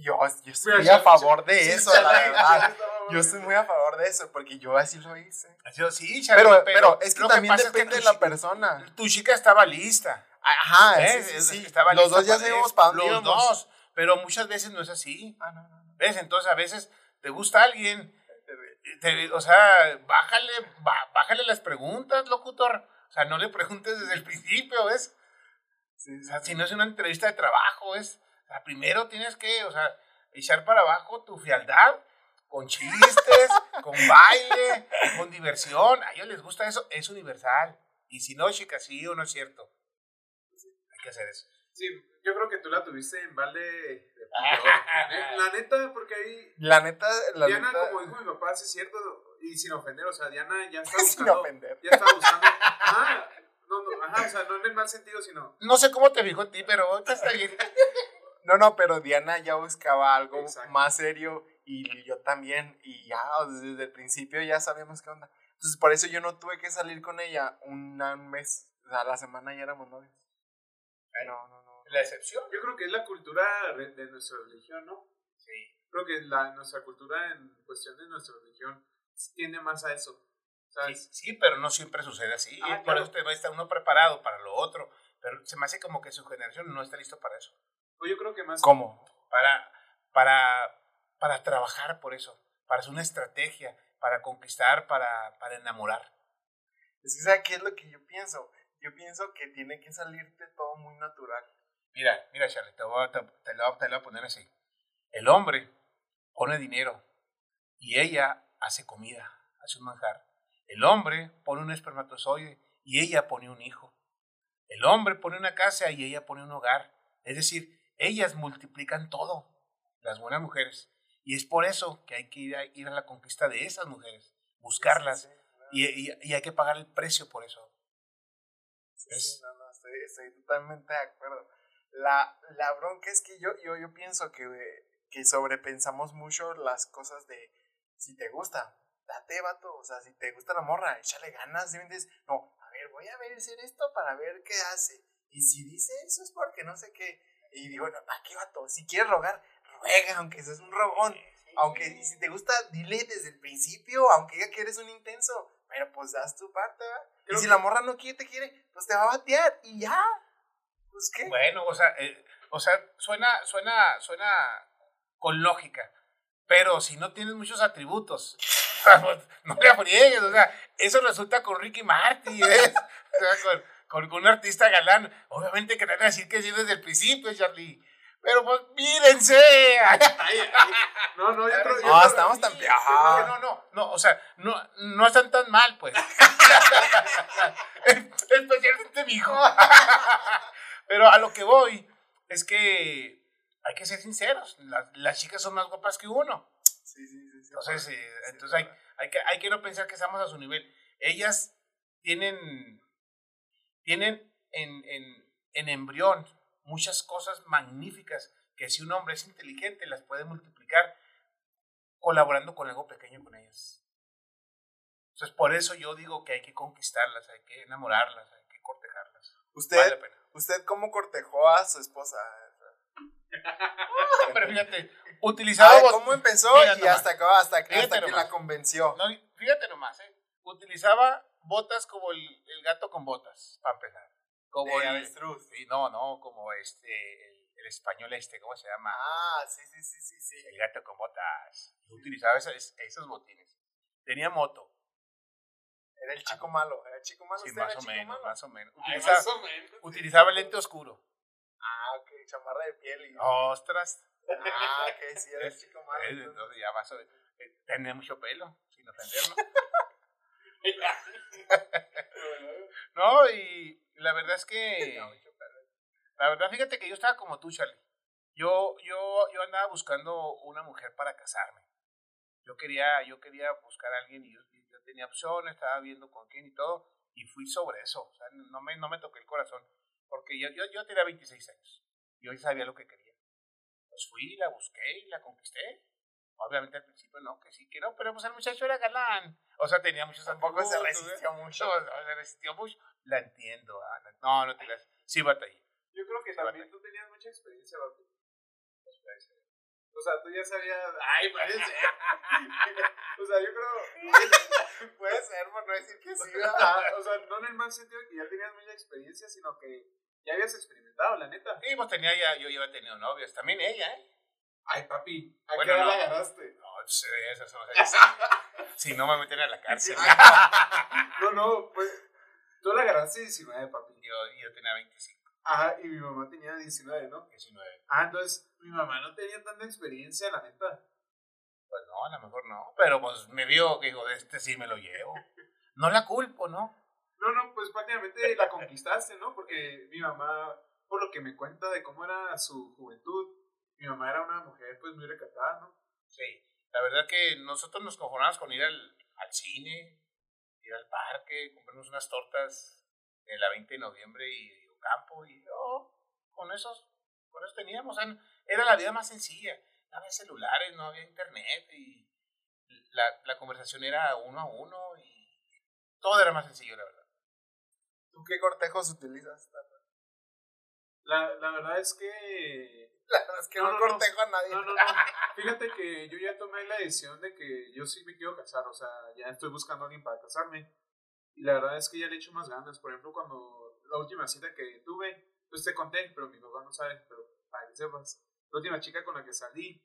yo, yo estoy muy a favor de eso, la verdad. Yo estoy muy a favor de eso, porque yo así lo hice. Yo sí, pero, pero, es que también depende de la persona. Tu chica estaba lista. Ajá, sí, Estaba los dos ya sabemos para dónde Los dos, pero muchas veces no es así. Ah, no, no, ¿Ves? Entonces a veces te gusta alguien, o sea, bájale, bájale las preguntas, locutor. O sea, no le preguntes desde el principio, ¿ves? o sea, si no es una entrevista de trabajo, ¿ves? Primero tienes que, o sea, echar para abajo tu frialdad con chistes, con baile, con diversión. A ellos les gusta eso, es universal. Y si no, chicas, sí o no es cierto. Hay que hacer eso. Sí, yo creo que tú la tuviste en balde de La neta, porque ahí. La neta, la Diana, neta. como dijo mi papá, sí es cierto. Y sin ofender, o sea, Diana ya está buscando. sin ofender. Ya está buscando. Ah, no, no, ajá, o sea, no en el mal sentido, sino. No sé cómo te fijo en ti, pero está bien. No, no, pero Diana ya buscaba algo más serio y yo también. Y ya desde el principio ya sabíamos qué onda. Entonces por eso yo no tuve que salir con ella un mes. O sea, la semana ya éramos novios. No, no, no. La excepción. Yo creo que es la cultura de nuestra religión, ¿no? Sí. Creo que la, nuestra cultura en cuestión de nuestra religión tiende más a eso. Sí, sí, pero no siempre sucede así. Ah, por eso va a estar uno preparado para lo otro. Pero se me hace como que su generación no está listo para eso. Pues yo creo que más. ¿Cómo? Para, para, para trabajar por eso, para hacer una estrategia, para conquistar, para, para enamorar. Es que, ¿sabes qué es lo que yo pienso? Yo pienso que tiene que salirte todo muy natural. Mira, mira, Charlie, te, voy a, te, te, lo, voy a poner así. El hombre pone dinero y ella hace comida, hace un manjar. El hombre pone un espermatozoide y ella pone un hijo. El hombre pone una casa y ella pone un hogar. Es decir, ellas multiplican todo, las buenas mujeres. Y es por eso que hay que ir a, ir a la conquista de esas mujeres, buscarlas. y, y, hay que pagar el precio por eso. Sí, no, no, estoy, estoy, totalmente de acuerdo. La, la bronca es que yo, yo, yo pienso que, que sobrepensamos mucho las cosas de si te gusta, date vato, o sea, si te gusta la morra, échale ganas, ¿sí No, a ver, voy a ver hacer esto para ver qué hace. Y si dice eso es porque no sé qué. Y digo, no, ¿para qué vato? Si quieres rogar, ruega, aunque seas un rogón. Aunque si te gusta, dile desde el principio, aunque diga que eres un intenso. pero pues das tu parte, ¿verdad? Y si que- la morra no quiere, te quiere, pues te va a batear y ya. Pues qué. Bueno, o sea, eh, o sea, suena, suena, suena con lógica. Pero si no tienes muchos atributos, no le friegues. O sea, eso resulta con Ricky Martin, ¿ves? O sea, con, con, con un artista galán. Obviamente que te van a decir que sí desde el principio, Charlie. Pero pues mírense. No, no, yo creo, yo No, creo- estamos tan- Sí, Ah. No, no, no, o sea, no, no están tan mal, pues. Especialmente mi hijo. Pero a lo que voy es que hay que ser sinceros. Las, las chicas son más guapas que uno. Sí, sí, sí. sí. Entonces, eh, entonces hay, hay, que, hay que no pensar que estamos a su nivel. Ellas tienen, tienen en, en, en embrión muchas cosas magníficas que si un hombre es inteligente las puede multiplicar colaborando con algo pequeño con ellas. Entonces, por eso yo digo que hay que conquistarlas, hay que enamorarlas, hay que cortejarlas. ¿Usted, Vale. ¿Usted cómo cortejó a su esposa? Pero fíjate, utilizaba ¿Cómo empezó y nomás. hasta, acá, hasta, que- hasta que la convenció? No, fíjate nomás, ¿eh? Utilizaba botas como el, el gato con botas, para empezar. Como De el, avestruz. sí, no, no, como este, el, el español este, ¿cómo se llama? Ah, sí, sí, sí, sí, sí. El gato con botas. Utilizaba esas, esos botines. Tenía moto, Era el chico malo. Era el chico malo. sí, ¿Usted era más el o chico menos, malo? más o menos. Ay, Utilizaba, más o menos. utilizaba lente oscuro. Ah, ok. Chamarra de piel. Y... Ostras. Ah, ok. Sí, era el chico malo. Entonces. Entonces ya más o menos. eh, Tenía mucho pelo, sin ofenderlo. No, y la verdad es que. La verdad, fíjate que yo estaba como tú, Charlie. Yo, yo, yo andaba buscando una mujer para casarme. Yo quería, yo quería buscar a alguien y yo, tenía opciones, estaba viendo con quién y todo, y fui sobre eso. O sea, no me, no me toqué el corazón, porque yo, yo, yo tenía 26 años. Yo ya sabía lo que quería. Pues fui, la busqué y la conquisté. Obviamente al principio no, que sí, que no, pero pues el muchacho era galán. O sea, tenía muchos Tampoco se ¿eh? resistió mucho. No, se resistió mucho. La entiendo. ah, la- No, no te las. Sí, batallé. Yo creo que Sí, también tú tenías mucha experiencia, Bato. O sea, tú ya sabías. Ay, parece. o sea, yo creo. Puede ser, por no decir que sí. O sea, no en el mal sentido de que ya tenías mucha experiencia, sino que ya habías experimentado, la neta. Sí, pues tenía ya, yo ya había tenido novias. También ella, ¿eh? Ay, papi, ¿a Bueno, qué no. la agarraste? No, sí, esas son las Si no me meten a la cárcel. No, no, pues. Tú la agarraste 19, papi. yo, yo tenía 25, Ajá, y mi mamá tenía 19, ¿no? 19. Ah, entonces mi mamá no tenía tanta experiencia, la neta. Pues no, a lo mejor no. Pero pues me vio que dijo, de este sí me lo llevo. No la culpo, ¿no? No, no, pues prácticamente la conquistaste, ¿no? Porque mi mamá, por lo que me cuenta de cómo era su juventud, mi mamá era una mujer pues muy recatada, ¿no? Sí. La verdad que nosotros nos conformamos con ir al, al cine, ir al parque, comprarnos unas tortas en la 20 de noviembre y campo y oh, con esos, con eso teníamos. o sea, era la vida más sencilla. No había celulares, no había internet y la, la conversación era uno a uno y todo era más sencillo, la verdad. ¿Tú qué cortejos utilizas? La, la verdad es que... La verdad es que No, no, cortejo a nadie. No, no, no. Fíjate que yo ya tomé la decisión de que yo sí me quiero casar, o sea, ya estoy buscando a alguien para casarme. Y la verdad es que ya le echo más ganas. Por ejemplo, cuando la última cita que tuve, pues te conté, pero mi papá no sabe, pero para que sepas. La última chica con la que salí,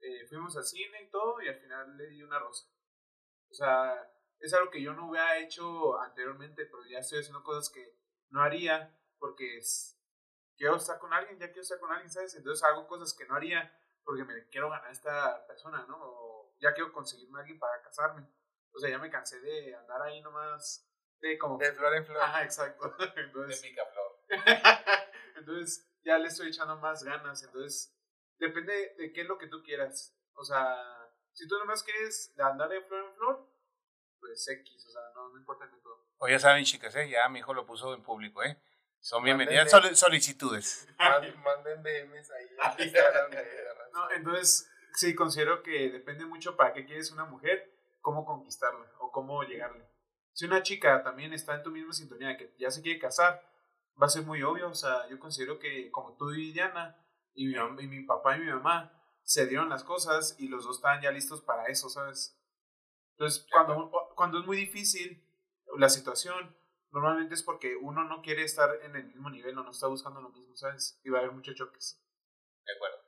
eh, fuimos al cine y todo, y al final le di una rosa. O sea, es algo que yo no hubiera hecho anteriormente, pero ya estoy haciendo cosas que no haría porque es, quiero estar con alguien, ya quiero estar con alguien, ¿sabes? Entonces hago cosas que no haría porque me quiero ganar a esta persona, ¿no? O ya quiero conseguirme a alguien para casarme. O sea, ya me cansé de andar ahí nomás de como... De flor en flor. Ajá, exacto. De Entonces, picaflor. entonces ya le estoy echando más ganas. Entonces, depende de qué es lo que tú quieras. O sea, si tú nomás quieres andar de flor en flor, pues X, o sea, no, no importa el método. O ya saben, chicas, ¿eh? ya mi hijo lo puso en público. ¿eh? Son bienvenidas soli- solicitudes. Mand- Manden DMs ahí. No, entonces, sí, considero que depende mucho para qué quieres una mujer, cómo conquistarla o cómo llegarle. Si una chica también está en tu misma sintonía que ya se quiere casar, va a ser muy obvio. O sea, yo considero que como tú y Diana, y mi, y mi papá y mi mamá, se dieron las cosas y los dos estaban ya listos para eso, ¿sabes? Entonces, cuando cuando es muy difícil la situación, normalmente es porque uno no quiere estar en el mismo nivel o no está buscando lo mismo, ¿sabes? Y va a haber muchos choques. De acuerdo.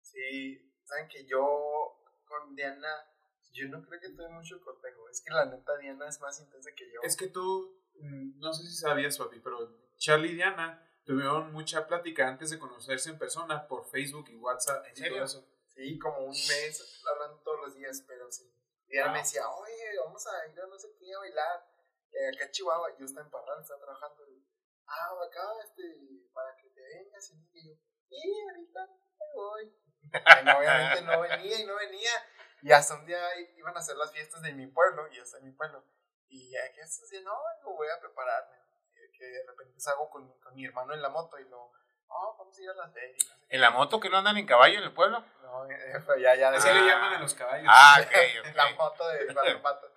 Sí, saben que yo con Diana, yo no creo que tuve mucho cortejo. Es que la neta Diana es más intensa que yo. Es que tú, mm, no sé si sabías, papi, pero Charlie y Diana tuvieron mucha plática antes de conocerse en persona por Facebook y WhatsApp ¿En y serio? todo eso. Sí, como un mes hablando todos los días, pero sí. Diana me decía, oye, vamos a ir a no sé qué a bailar. Eh, acá en Chihuahua, yo estaba en Parral, estaba trabajando. Y, ah, acá, este, para que te vengas. Y yo, sí, ahorita me voy. Y no, obviamente no venía y no venía. Y hasta un día iban a hacer las fiestas de mi pueblo, y yo estoy en mi pueblo. Y ya que estás haciendo, no, digo, voy a prepararme. Que de repente salgo con, con mi hermano en la moto y lo, oh, vamos a ir a las ferias. ¿En la moto que no andan en caballo en el pueblo? No, eh, pero ya, ya. Así de- le llaman a los caballos. Ah, ok, ok. la moto de cuatro patas.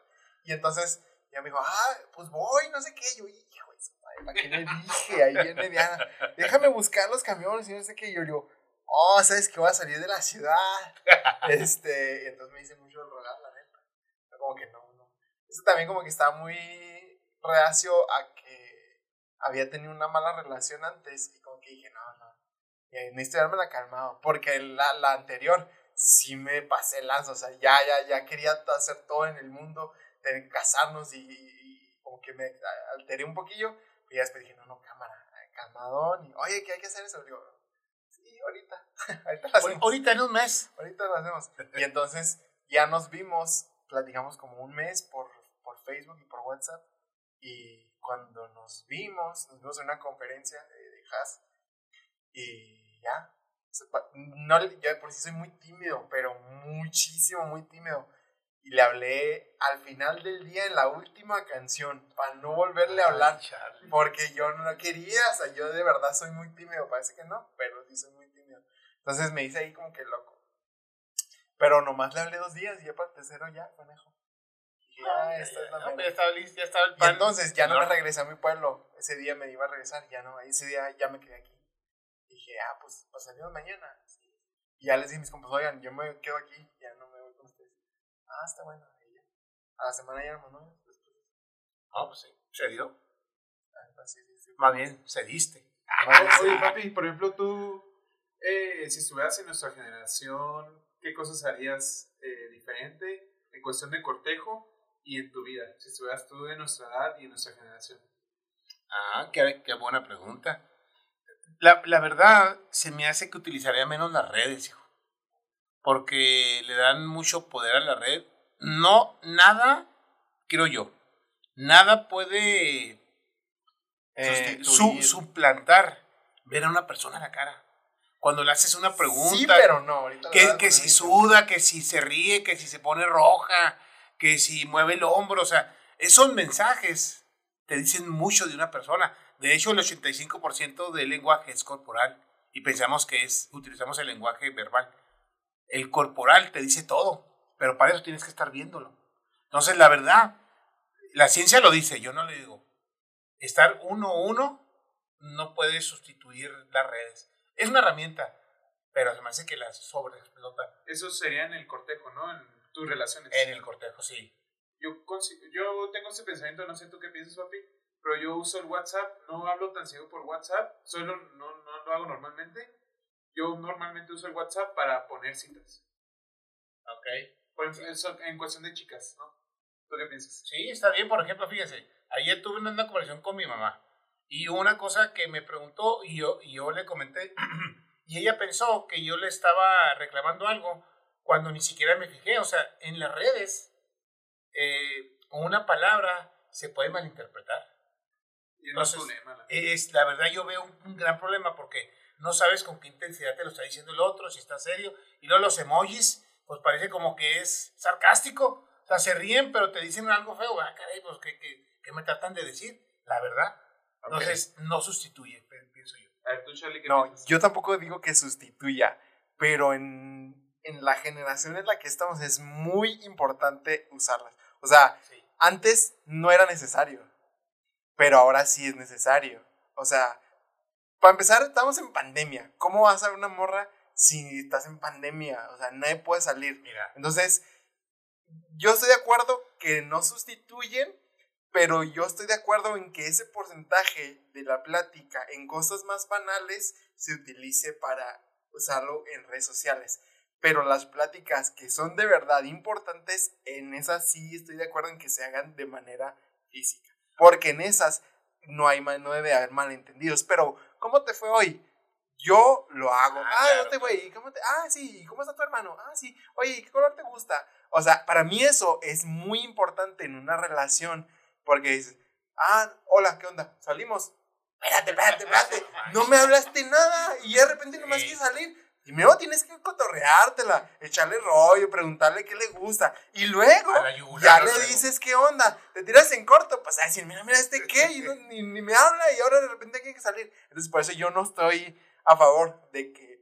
Y entonces ya me dijo, ah, pues voy, no sé qué. Yo, hijo ¿para qué le dije? Ahí viene Diana, déjame buscar los camiones y no sé qué. Y yo digo, oh, ¿sabes que voy a salir de la ciudad? este, y entonces me dice mucho rogar, la neta. Pero como que no, no. Eso también como que estaba muy reacio a que había tenido una mala relación antes y como que dije, no, no, eh, necesito darme la calmado. Porque la, la anterior sí me pasé el lanzo, o sea, ya, ya, ya quería hacer todo en el mundo, de casarnos y, y como que me alteré un poquillo. Y después dije, no, no, cámara, calmadón. Y, oye, ¿qué hay que hacer eso? Digo, sí, ahorita, ahorita lo hacemos. Ahorita en un mes. Ahorita lo hacemos. Y entonces ya nos vimos, platicamos como un mes por, por Facebook y por WhatsApp. Y cuando nos vimos, nos vimos en una conferencia de, de Haas. Y ya. No, yo por sí soy muy tímido, pero muchísimo, muy tímido. Y le hablé al final del día en la última canción, para no volverle a hablar. Ay. Porque yo no quería, o sea, yo de verdad soy muy tímido, parece que no, pero sí soy muy tímido. Entonces me hice ahí como que loco. Pero nomás le hablé dos días y ya para el tercero ya, conejo. Dije, ah, esta es la No, mera. ya estaba listo, ya estaba el Y entonces ya no me regresé a mi pueblo. Ese día me iba a regresar, ya no, ese día ya me quedé aquí. Dije, ah, pues, pues salimos mañana. Sí. Y ya les dije a mis compas, oigan, yo me quedo aquí, ya no me voy con ustedes. Ah, está bueno. Y ya. A la semana ya éramos novios. Después, No, pues sí, se dio. ah, sí, sí, sí. Más bien, cediste. Bueno, sí. Oye, papi, por ejemplo, tú, eh, si estuvieras en nuestra generación, ¿qué cosas harías eh, diferente en cuestión de cortejo y en tu vida? Si estuvieras tú de nuestra edad y en nuestra generación. Ah, qué, qué buena pregunta. La, la verdad, se me hace que utilizaría menos las redes, hijo. Porque le dan mucho poder a la red. No, nada, creo yo, nada puede eh, su- suplantar ver a una persona a la cara. Cuando le haces una pregunta, Sí, pero no. Ahorita que, que si suda, que si se ríe, que si se pone roja, que si mueve el hombro, o sea, esos mensajes te dicen mucho de una persona. De hecho, el 85% del lenguaje es corporal y pensamos que es, utilizamos el lenguaje verbal. El corporal te dice todo, pero para eso tienes que estar viéndolo. Entonces, la verdad, la ciencia lo dice, yo no le digo. Estar uno a uno no puede sustituir las redes. Es una herramienta, pero se me hace que la sobreexplota Eso sería en el cortejo, ¿no? En tus relaciones. en el cortejo, sí. Yo, yo tengo ese pensamiento, no sé tú qué piensas, papi, pero yo uso el WhatsApp, no hablo tan seguido por WhatsApp, solo no, no lo hago normalmente. Yo normalmente uso el WhatsApp para poner citas. Ok. Por ejemplo, en cuestión de chicas, ¿no? ¿Tú qué piensas? Sí, está bien. Por ejemplo, fíjese, ayer tuve una conversación con mi mamá y una cosa que me preguntó y yo, y yo le comenté y ella pensó que yo le estaba reclamando algo cuando ni siquiera me fijé. O sea, en las redes eh, una palabra se puede malinterpretar. Y no es Entonces, Es, la verdad yo veo un, un gran problema porque no sabes con qué intensidad te lo está diciendo el otro, si está serio. Y luego los emojis, pues parece como que es sarcástico. O sea, se ríen, pero te dicen algo feo. Ah, caray, pues, ¿qué, qué, qué me tratan de decir? La verdad. Entonces, no sustituye, pienso yo. A ver, tú, Charlie, ¿qué No, piensas? yo tampoco digo que sustituya, pero en, en la generación en la que estamos es muy importante usarlas. O sea, Sí. antes no era necesario, pero ahora sí es necesario. O sea, para empezar, estamos en pandemia. ¿Cómo vas a ver una morra si estás en pandemia? O sea, nadie puede salir. Mira, Entonces, yo estoy de acuerdo que no sustituyen, pero yo estoy de acuerdo en que ese porcentaje de la plática en cosas más banales se utilice para usarlo en redes sociales. Pero las pláticas que son de verdad importantes, en esas sí estoy de acuerdo en que se hagan de manera física. Porque en esas no hay no debe haber malentendidos. Pero, ¿cómo te fue hoy? Yo lo hago. Ah, Ah, claro, no te güey. ¿Cómo te? Ah, sí. ¿Cómo está tu hermano? Ah, sí. Oye, ¿qué color te gusta? O sea, para mí eso es muy importante en una relación. Porque dices, ah, hola, ¿qué onda? Salimos. Espérate, espérate, espérate. No me hablaste nada. Y de repente nomás Sí. quieres salir. Primero tienes que cotorreártela, echarle rollo, preguntarle qué le gusta. Y luego ya le luego. dices qué onda. Te tiras en corto, pues a decir, mira, mira, este qué. Y no- ni, ni me habla y ahora de repente hay que salir. Entonces, por eso yo no estoy a favor de que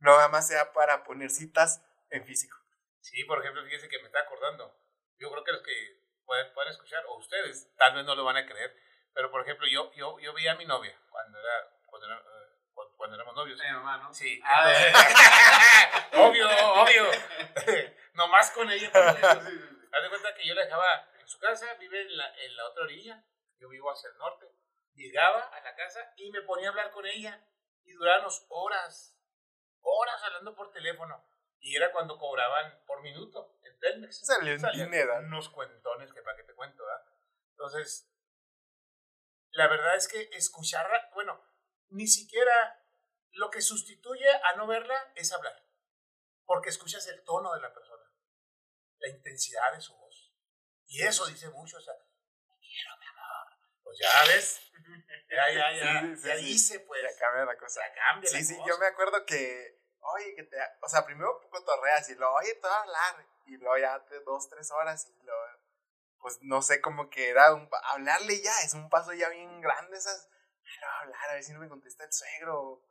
no nada más sea para poner citas en físico. Sí, por ejemplo, fíjense que me está acordando. Yo creo que los que pueden, pueden escuchar, o ustedes tal vez no lo van a creer, pero por ejemplo, yo, yo, yo vi a mi novia cuando, era, cuando, era, cuando, éramos novios. Mi mamá, ¿no? Sí, Ah, entonces- obvio, obvio. Nomás con ella. con ella. Haz de cuenta que yo la dejaba en su casa, vive en la, en la otra orilla, yo vivo hacia el norte. Llegaba a la casa y me ponía a hablar con ella. Y durábamos horas, horas hablando por teléfono. Y era cuando cobraban por minuto en Telmex. Salían dinero. Unos cuentones que para qué te cuento, ¿verdad? Entonces, la verdad es que escucharla, bueno, ni siquiera lo que sustituye a no verla es hablar. Porque escuchas el tono de la persona, la intensidad de su voz. Y eso dice mucho, o sea, te quiero, mi amor. Pues ya ves, ya, ya, ya, Sí, sí, sí, ya sí. dice, pues, Ya cambia la cosa. ya cambia la Sí, sí, cosa. yo me acuerdo que, oye, que te, o sea, primero cotorreas y luego, oye, te voy a hablar, y luego ya dos, tres horas, y luego, pues no sé, como que era un, hablarle ya, es un paso ya bien grande, esas, "Ay, le voy a hablar, a ver si no me contesta el suegro,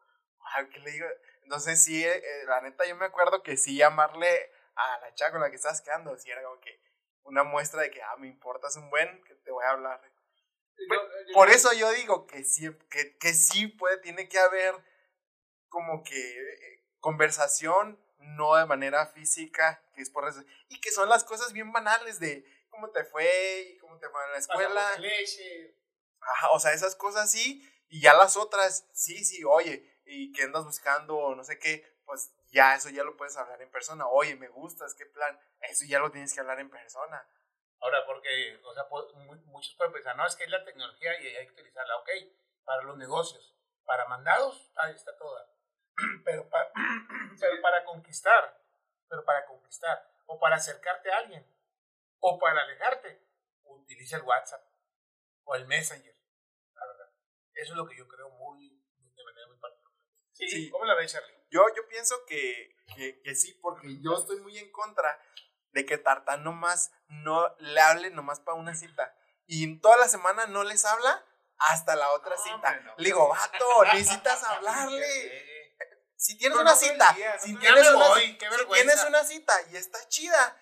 "Ay, ¿qué le digo? Entonces sí, eh, eh, la neta, yo me acuerdo que sí llamarle a la chava con la que estabas quedando, sí era como que una muestra de que, ah, me importas un buen, que te voy a hablar. Yo- yo- Por eso yo digo que sí, que, que sí puede, tiene que haber como que eh, conversación, no de manera física, que es por eso, y que son las cosas bien banales de cómo te fue y cómo te fue en la escuela. Leche. Ajá, o sea, esas cosas sí, y ya las otras, sí, sí, oye, y que andas buscando no sé qué, pues ya eso ya lo puedes hablar en persona. Oye, me gustas, qué plan, eso ya lo tienes que hablar en persona. Ahora, porque, o sea, mu- muchos pueden pensar, no, es que es la tecnología y hay que utilizarla, ok, para los negocios, para mandados, ahí está toda. Pero, pa- pero para conquistar, pero para conquistar, o para acercarte a alguien, o para alejarte, utiliza el WhatsApp o el Messenger, la verdad. Eso es lo que yo creo muy Sí. ¿cómo la ves, Charlie? Yo, yo pienso que, que, que sí, porque yo estoy muy en contra de que Tartán nomás no le hable nomás para una cita. Y en toda la semana no les habla hasta la otra No, cita. no. Le digo, vato, necesitas hablarle. Si tienes una cita, día, si tienes una, voy, qué tienes cita y está chida,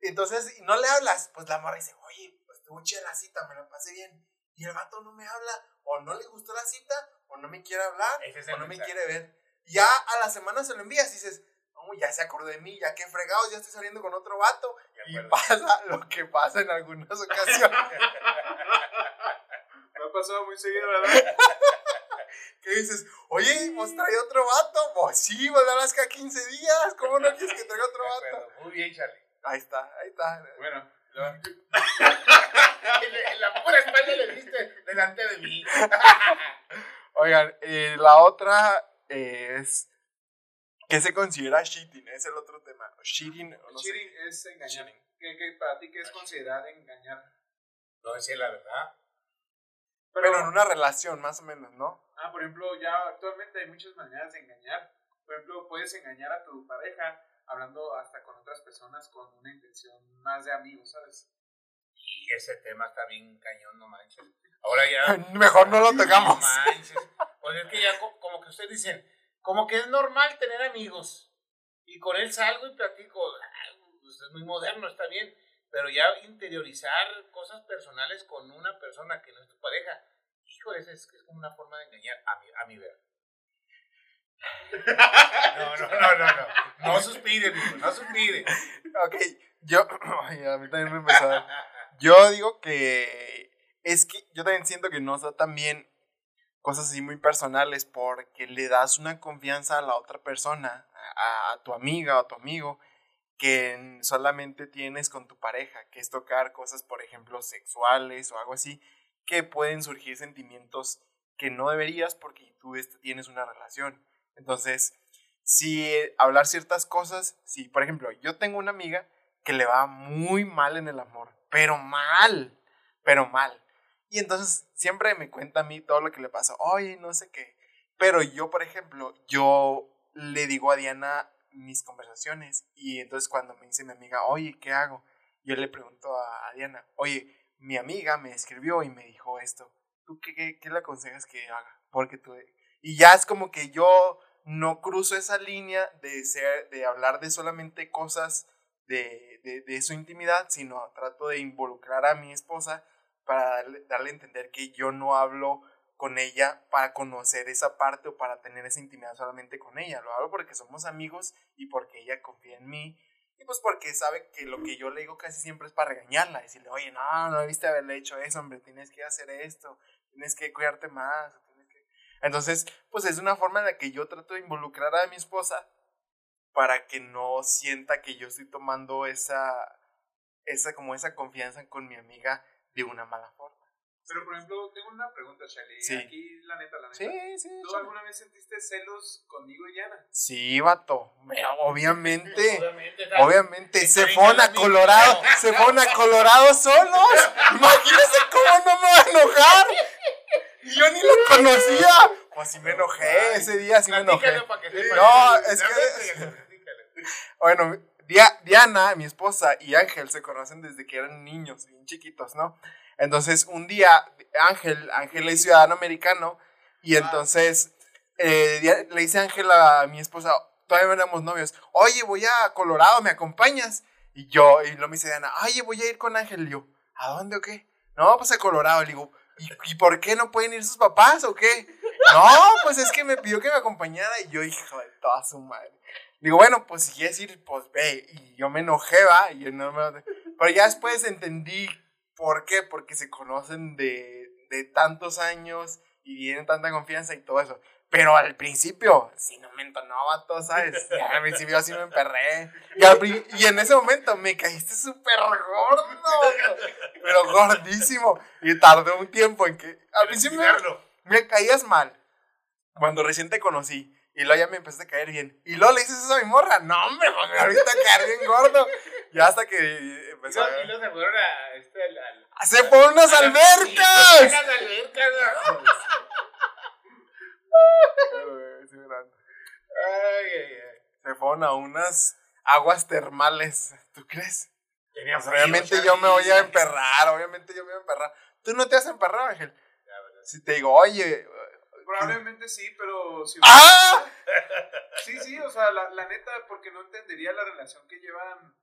entonces no le hablas, pues la morra dice, oye, pues estuvo chida la cita, me la pasé bien. Y el vato no me habla, o no le gustó la cita, o no me quiere hablar, Ese es o no me quiere ver. Ya a la semana se lo envías y dices, no, ya se acordó de mí, ya qué fregados, ya estoy saliendo con otro vato. Y pasa lo que pasa en algunas ocasiones. Me ha pasado muy seguido, ¿verdad? que dices, oye, pues trae otro vato. Pues sí, pues hablas cada 15 días. ¿Cómo no quieres que traiga otro vato? Muy bien, Charlie. Ahí está, ahí está. Bueno, en, la- en la pura espalda le diste delante de mí. Oigan, eh, la otra es. ¿Qué se considera cheating? Es el otro tema. Cheating, o no sé. cheating es engañar. ¿Qué, qué, para ti qué es considerar engañar? No decir la verdad. Pero en una relación, más o menos, ¿no? Ah, por ejemplo, ya actualmente hay muchas maneras de engañar. Por ejemplo, puedes engañar a tu pareja hablando hasta con otras personas con una intención más de amigos, ¿sabes? Y ese tema está bien cañón, no manches. Ahora ya. Mejor no lo No tocamos. manches. Pues es que ya co- como que ustedes dicen, como que es normal tener amigos. Y con él salgo y platico. Ah, pues es muy moderno, está bien. Pero ya interiorizar cosas personales con una persona que no es tu pareja, híjole, es, es como una forma de engañar a mi, a mi ver. No, no, no, no, no. No suspire, no suspire. Ok, Yo, ay, a mí también me empezó a. Yo digo que es que yo también siento que no está tan bien cosas así muy personales porque le das una confianza a la otra persona, a, a tu amiga o a tu amigo, que solamente tienes con tu pareja, que es tocar cosas, por ejemplo, sexuales o algo así, que pueden surgir sentimientos que no deberías porque tú tienes una relación. Entonces, si hablar ciertas cosas, si, por ejemplo, yo tengo una amiga que le va muy mal en el amor, pero mal, pero mal. Y entonces siempre me cuenta a mí todo lo que le pasa, oye, no sé qué. Pero yo, por ejemplo, yo le digo a Diana mis conversaciones y entonces cuando me dice mi amiga, oye, ¿qué hago? Yo le pregunto a, Diana, oye, mi amiga me escribió y me dijo esto, ¿tú qué, qué, qué le aconsejas que haga? Porque tú... Y ya es como que yo no cruzo esa línea de, ser, de hablar de solamente cosas de, de, de, su intimidad, sino trato de involucrar a mi esposa para darle, a entender que yo no hablo con ella para conocer esa parte o para tener esa intimidad solamente con ella. Lo hago porque somos amigos y porque ella confía en mí. Y pues porque sabe que lo que yo le digo casi siempre es para regañarla. Decirle, oye, no, no debiste haberle hecho eso, hombre, tienes que hacer esto, tienes que cuidarte más. Entonces, pues es una forma en la que yo trato de involucrar a mi esposa para que no sienta que yo estoy tomando esa, esa, como esa confianza con mi amiga de una mala forma. Pero, por ejemplo, tengo una pregunta, Charlie. Sí. Aquí, la neta, la neta. Sí, sí. ¿Tú alguna vez sentiste celos conmigo y Ana? Sí, vato. Obviamente. obviamente. Se fueron a Colorado. Se fueron a Colorado solos. Imagínense cómo no me va a enojar. Yo ni lo conocía. Pues sí me enojé. Ese día sí me enojé. No, es que. Bueno, Diana, mi esposa, y Ángel se conocen desde que eran niños, bien chiquitos, ¿no? Entonces, un día, Ángel, Ángel es ciudadano americano, y entonces eh, le dice Ángel a mi esposa, todavía éramos novios, oye, voy a Colorado, ¿me acompañas? Y yo, y lo me dice Diana, oye, voy a ir con Ángel. Y yo, ¿a dónde o qué? No, pues a Colorado. Le digo, ¿Y, ¿y por qué no pueden ir sus papás o qué? No, pues es que me pidió que me acompañara y yo, hijo de toda su madre. Digo, bueno, pues si quieres ir, pues ve. Y yo me enojé, va. Y yo no me... Pero ya después entendí por qué. Porque se conocen de, de tantos años y tienen tanta confianza y todo eso. Pero al principio, sí no me entonaba todo, ¿sabes? al principio así me emperré. Y, y en ese momento me caíste súper gordo. Pero gordísimo. Y tardó un tiempo en que. Al principio me, me caías mal. Cuando recién te conocí. Y luego ya me empezaste a caer bien. Y luego le dices eso a mi morra. No, hombre, pues ahorita caer bien gordo. Y hasta que empezó a... Y luego se fueron a... Este, al, ¡Se fueron unas albercas! ¡Unas albercas! ay, ay, ay. Se fueron a unas aguas termales. ¿Tú crees? obviamente yo me voy a emperrar, obviamente yo me voy a emperrar. ¿Tú no te has emperrado, Ángel? Si te digo, oye, Probablemente sí, pero... Si ¡Ah! Sí, sí, o sea, la, la, neta, porque no entendería la relación que llevan...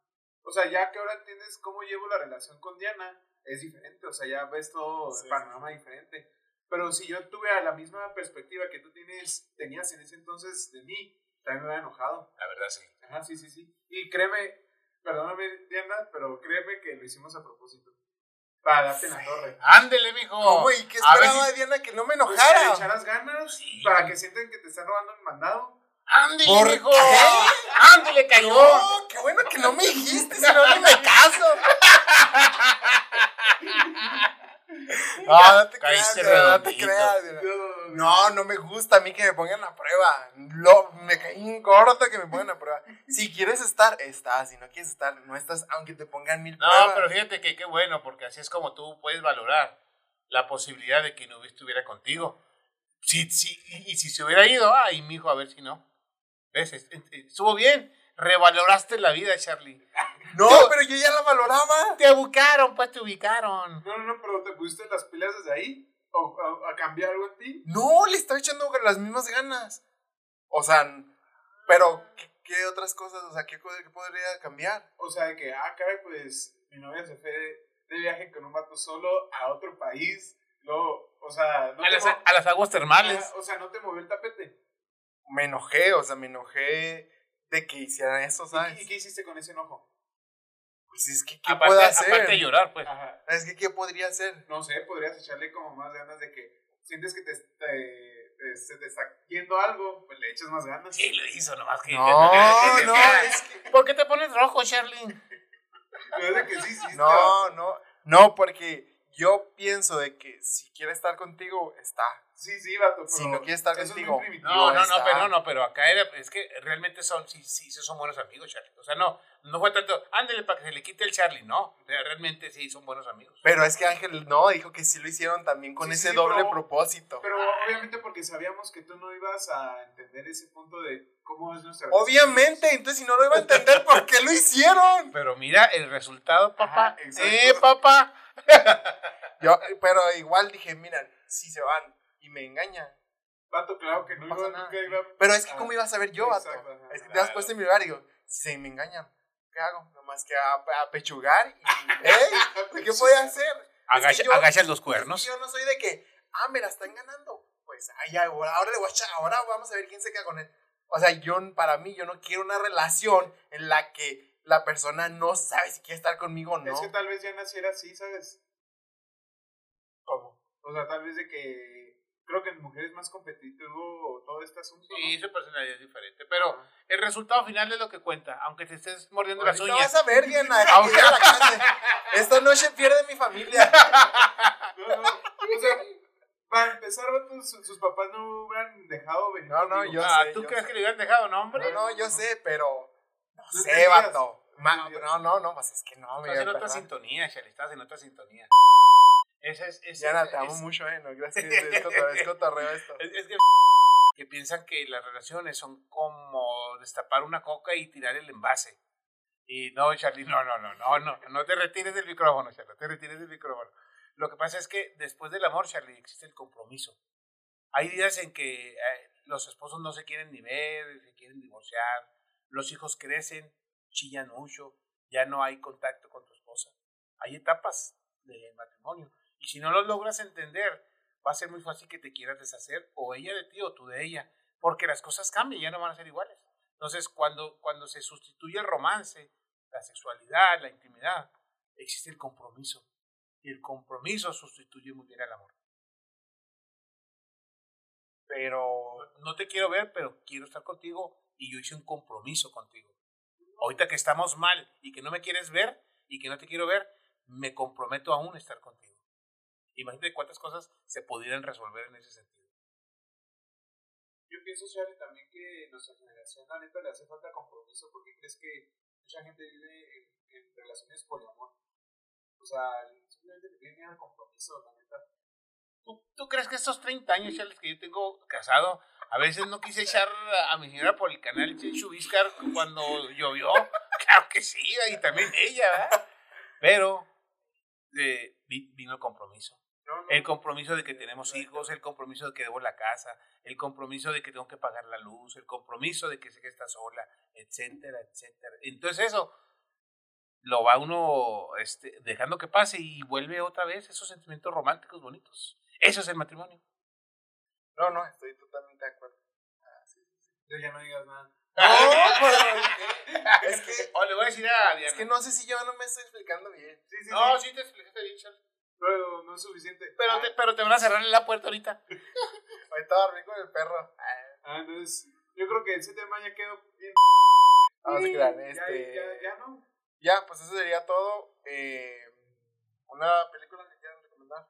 O sea, ya que ahora entiendes cómo llevo la relación con Diana, es diferente, o sea, ya ves todo el panorama diferente. Pero si yo tuve la misma perspectiva que tú tienes, tenías en ese entonces de mí, también me hubiera enojado. La verdad, sí. Ajá, sí, sí, sí. Y créeme, perdóname, Diana, pero créeme que lo hicimos a propósito. Para darte la torre. Ándele, mijo. ¿Cómo? ¿Y qué esperaba si... Diana que no me enojara? Pues que le echaras ganas sí. para que sienten que te están robando el mandado. ¡Ándele, mijo! ¡Ándele, cayó! No, qué bueno que no me dijiste, si no, ni me caso. No, no te creas, no te creas. No, no me gusta a mí que me pongan a prueba. Lo, me caí gordo que me pongan a prueba. Si quieres estar, estás. Si no quieres estar, no estás, aunque te pongan mil pruebas. No, pero fíjate que qué bueno, porque así es como tú puedes valorar la posibilidad de que no estuviera contigo. Si, si, y, si se hubiera ido, ay, mi hijo, a ver si no. ¿Ves? Estuvo bien. Revaloraste la vida, Charlie. No, pero yo ya la valoraba. Te ubicaron, pues te ubicaron. No, no, no, pero te pusiste las pilas desde ahí. ¿O a, cambiar algo en ti? No, le estaba echando las mismas ganas. O sea, pero ¿qué, otras cosas? O sea, ¿qué, ¿qué, podría cambiar? O sea, de que, ah, caray, pues mi novia se fue de, viaje con un vato solo a otro país. Luego, o sea, no a, las, a, las, aguas termales. o sea, no te movió el tapete. Me enojé, o sea, me enojé de que hicieran eso, ¿sabes? ¿Y, qué hiciste con ese enojo? Pues es que, ¿qué aparte, puedo hacer? aparte de llorar, pues. Ajá. Es que, ¿qué podría hacer? No sé, podrías echarle como más ganas de que sientes que te, te- te- se te está yendo algo, pues le echas más ganas. Sí, lo hizo nomás que. No, no, es que. ¿Por qué te pones rojo, Charlie? Pero es de que sí, sí, No, no. No, porque yo pienso de que si quiere estar contigo, está. Sí, sí, vato. Si pero no quiere estar es contigo. No, no, no, está. pero no, no, pero acá era, es que realmente son, sí, sí, sí son buenos amigos, Charlie. O sea, no, no fue tanto, ándale para que se le quite el Charlie, no. Realmente sí son buenos amigos. Pero es que Ángel no, dijo que sí lo hicieron también con Sí, ese sí, doble pero- propósito. Pero obviamente porque sabíamos que tú no ibas a entender ese punto de cómo es nuestra Obviamente, entonces si no lo iba a entender, ¿por qué lo hicieron? Pero mira el resultado, papá. Ajá, exacto. eh, papá. Yo, pero igual dije, mira, si se van y me engañan. Vato, claro que no, No pasa iba, nada. iba Pero es que, Ah, ¿cómo iba a saber yo, vato? exacto, ajá, Es que te has puesto en mi lugar y digo, si se me engañan, ¿qué hago? Nomás que a, a pechugar y, ¿ey? ¿Qué voy a hacer? Agacha, yo- agachas los Es cuernos. que yo no soy de que, ah, me la están ganando. Pues, ay, ahora, ahora le voy a echar, ahora vamos a ver quién se queda con él. O sea, yo, para mí, yo no quiero una relación en la que la persona no sabe si quiere estar conmigo o no. Es que tal vez ya naciera así, ¿sabes? ¿Cómo? O sea, tal vez de que creo que en mujeres más competitivo todo este asunto. Sí, ¿no? su personalidad es diferente. Pero el resultado final es lo que cuenta. Aunque te estés mordiendo las uñas. vas a ver, Diana. que llegue a la casa. Esta noche pierde mi familia. No, no. O sea, para empezar, vato, su- sus papás no hubieran dejado venir. No, no, yo Ah, sé, ¿Tú yo crees sé. que le hubieran dejado, no, hombre? No, no, yo sé, pero. No No sé, vato. No. No, no, no, pues es que no, Estás en otra sintonía, Shelly. Estás en otra sintonía. Esa es, es, Diana, es- te amo es- mucho, eh. No, gracias. Es cotorreo, es cotorreo esto. Es, es que, que piensan que las relaciones son como destapar una coca y tirar el envase. Y no, Charlie, no, no, no, no, no, no te retires del micrófono, Charlie, no te retires del micrófono. Lo que pasa es que después del amor, Charlie, existe el compromiso. Hay días en que eh, los esposos no se quieren ni ver, se quieren divorciar, los hijos crecen, chillan mucho, ya no hay contacto con tu esposa. Hay etapas de matrimonio. Y si no los logras entender, va a ser muy fácil que te quieras deshacer, o ella de ti o tú de ella, porque las cosas cambian, ya no van a ser iguales. Entonces, cuando, cuando se sustituye el romance, la sexualidad, la intimidad, existe el compromiso. Y el compromiso sustituye muy bien al amor. Pero. No te quiero ver, pero quiero estar contigo y yo hice un compromiso contigo. Ahorita que estamos mal y que no me quieres ver y que no te quiero ver, me comprometo aún a estar contigo. Imagínate cuántas cosas se pudieran resolver en ese sentido. Yo pienso, Charlie, también que nuestra generación, la neta, le hace falta compromiso porque crees que mucha gente vive en, en relaciones poliamor. O sea, simplemente le tiene al compromiso, la neta. ¿Tú, tú crees que estos 30 años, Charles, que yo tengo casado, a veces no quise echar a mi señora por el canal Chubiscar cuando llovió? Claro que sí, y también ella, ¿verdad? Pero eh, vi- vino el compromiso. No, no. El compromiso de que tenemos hijos, el compromiso de que debo la casa, el compromiso de que tengo que pagar la luz, el compromiso de que sé que está sola, etcétera, etcétera. Entonces eso lo va uno este, dejando que pase y vuelve otra vez esos sentimientos románticos bonitos. Eso es el matrimonio. No, no, estoy totalmente de acuerdo. Ah, sí, sí, sí. Ya no digas nada. No, pero es que, O le voy a decir a Diana. es que no sé si yo no me estoy explicando bien. Sí, sí, No, sí. sí te explicaste bien, Charlie. Pero no es suficiente. Pero te, pero te van a cerrar la puerta ahorita. Ahorita dormí con el perro. Ah, entonces, yo creo que ese tema ya quedó bien. No se crean, Ya, este. ya, ya no. Ya, pues eso sería todo. Eh, una película que quieran recomendar.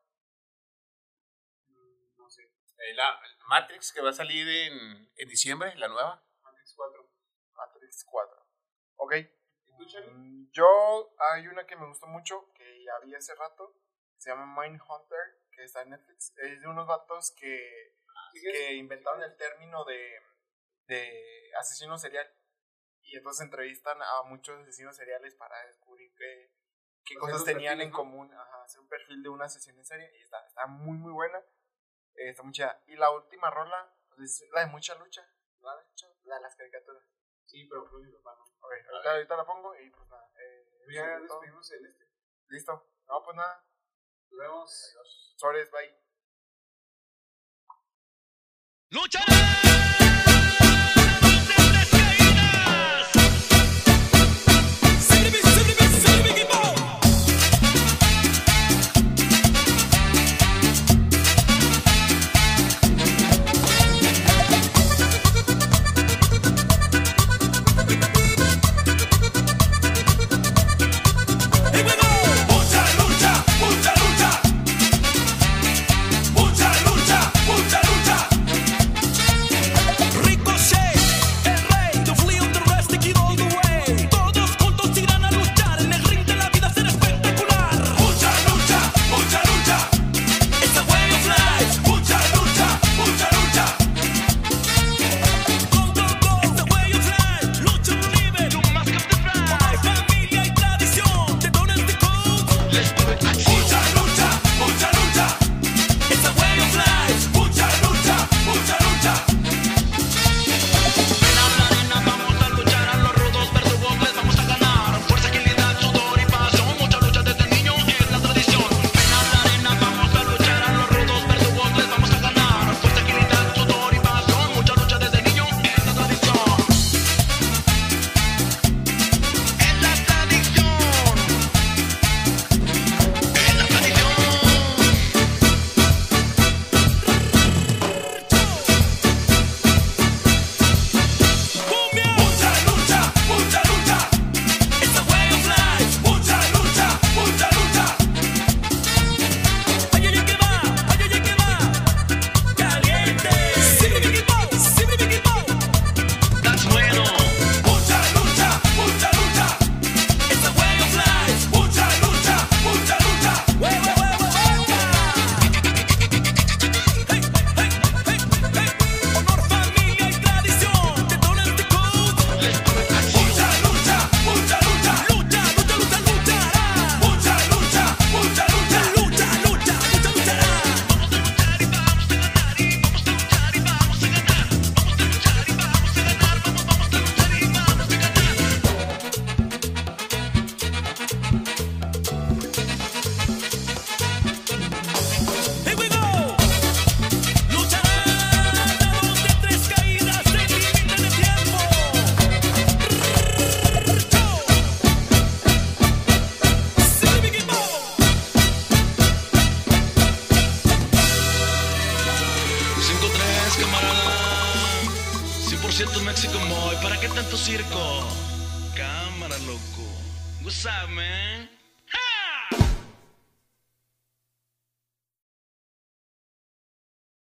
Mm, No sé. Eh, la Matrix que va a salir en, en diciembre, la nueva. Matrix 4. Matrix 4. Ok. ¿Y tú, Charlie? Mm, Yo, hay una que me gustó mucho, que ya vi hace rato, se llama Mindhunter, que está en Netflix. Es de unos vatos que, ¿Sigues? que inventaron el término de, de asesino serial. Y entonces entrevistan a muchos asesinos seriales para descubrir qué, qué cosas tenían perfiles, en ¿no? común. Ajá, hacer un perfil de un asesino en serie. Y está, está muy, muy buena. Eh, está muy chida. Y la última rola, pues, es la de mucha lucha. La de, mucha- la de las caricaturas. Sí, pero que mi papá no. Ok, ahorita, ahorita la pongo y pues nada. Eh, Ya eso es todo. despedimos el este. Listo. No, pues nada. Nos vemos. Sores, bye. ¡Lucharé!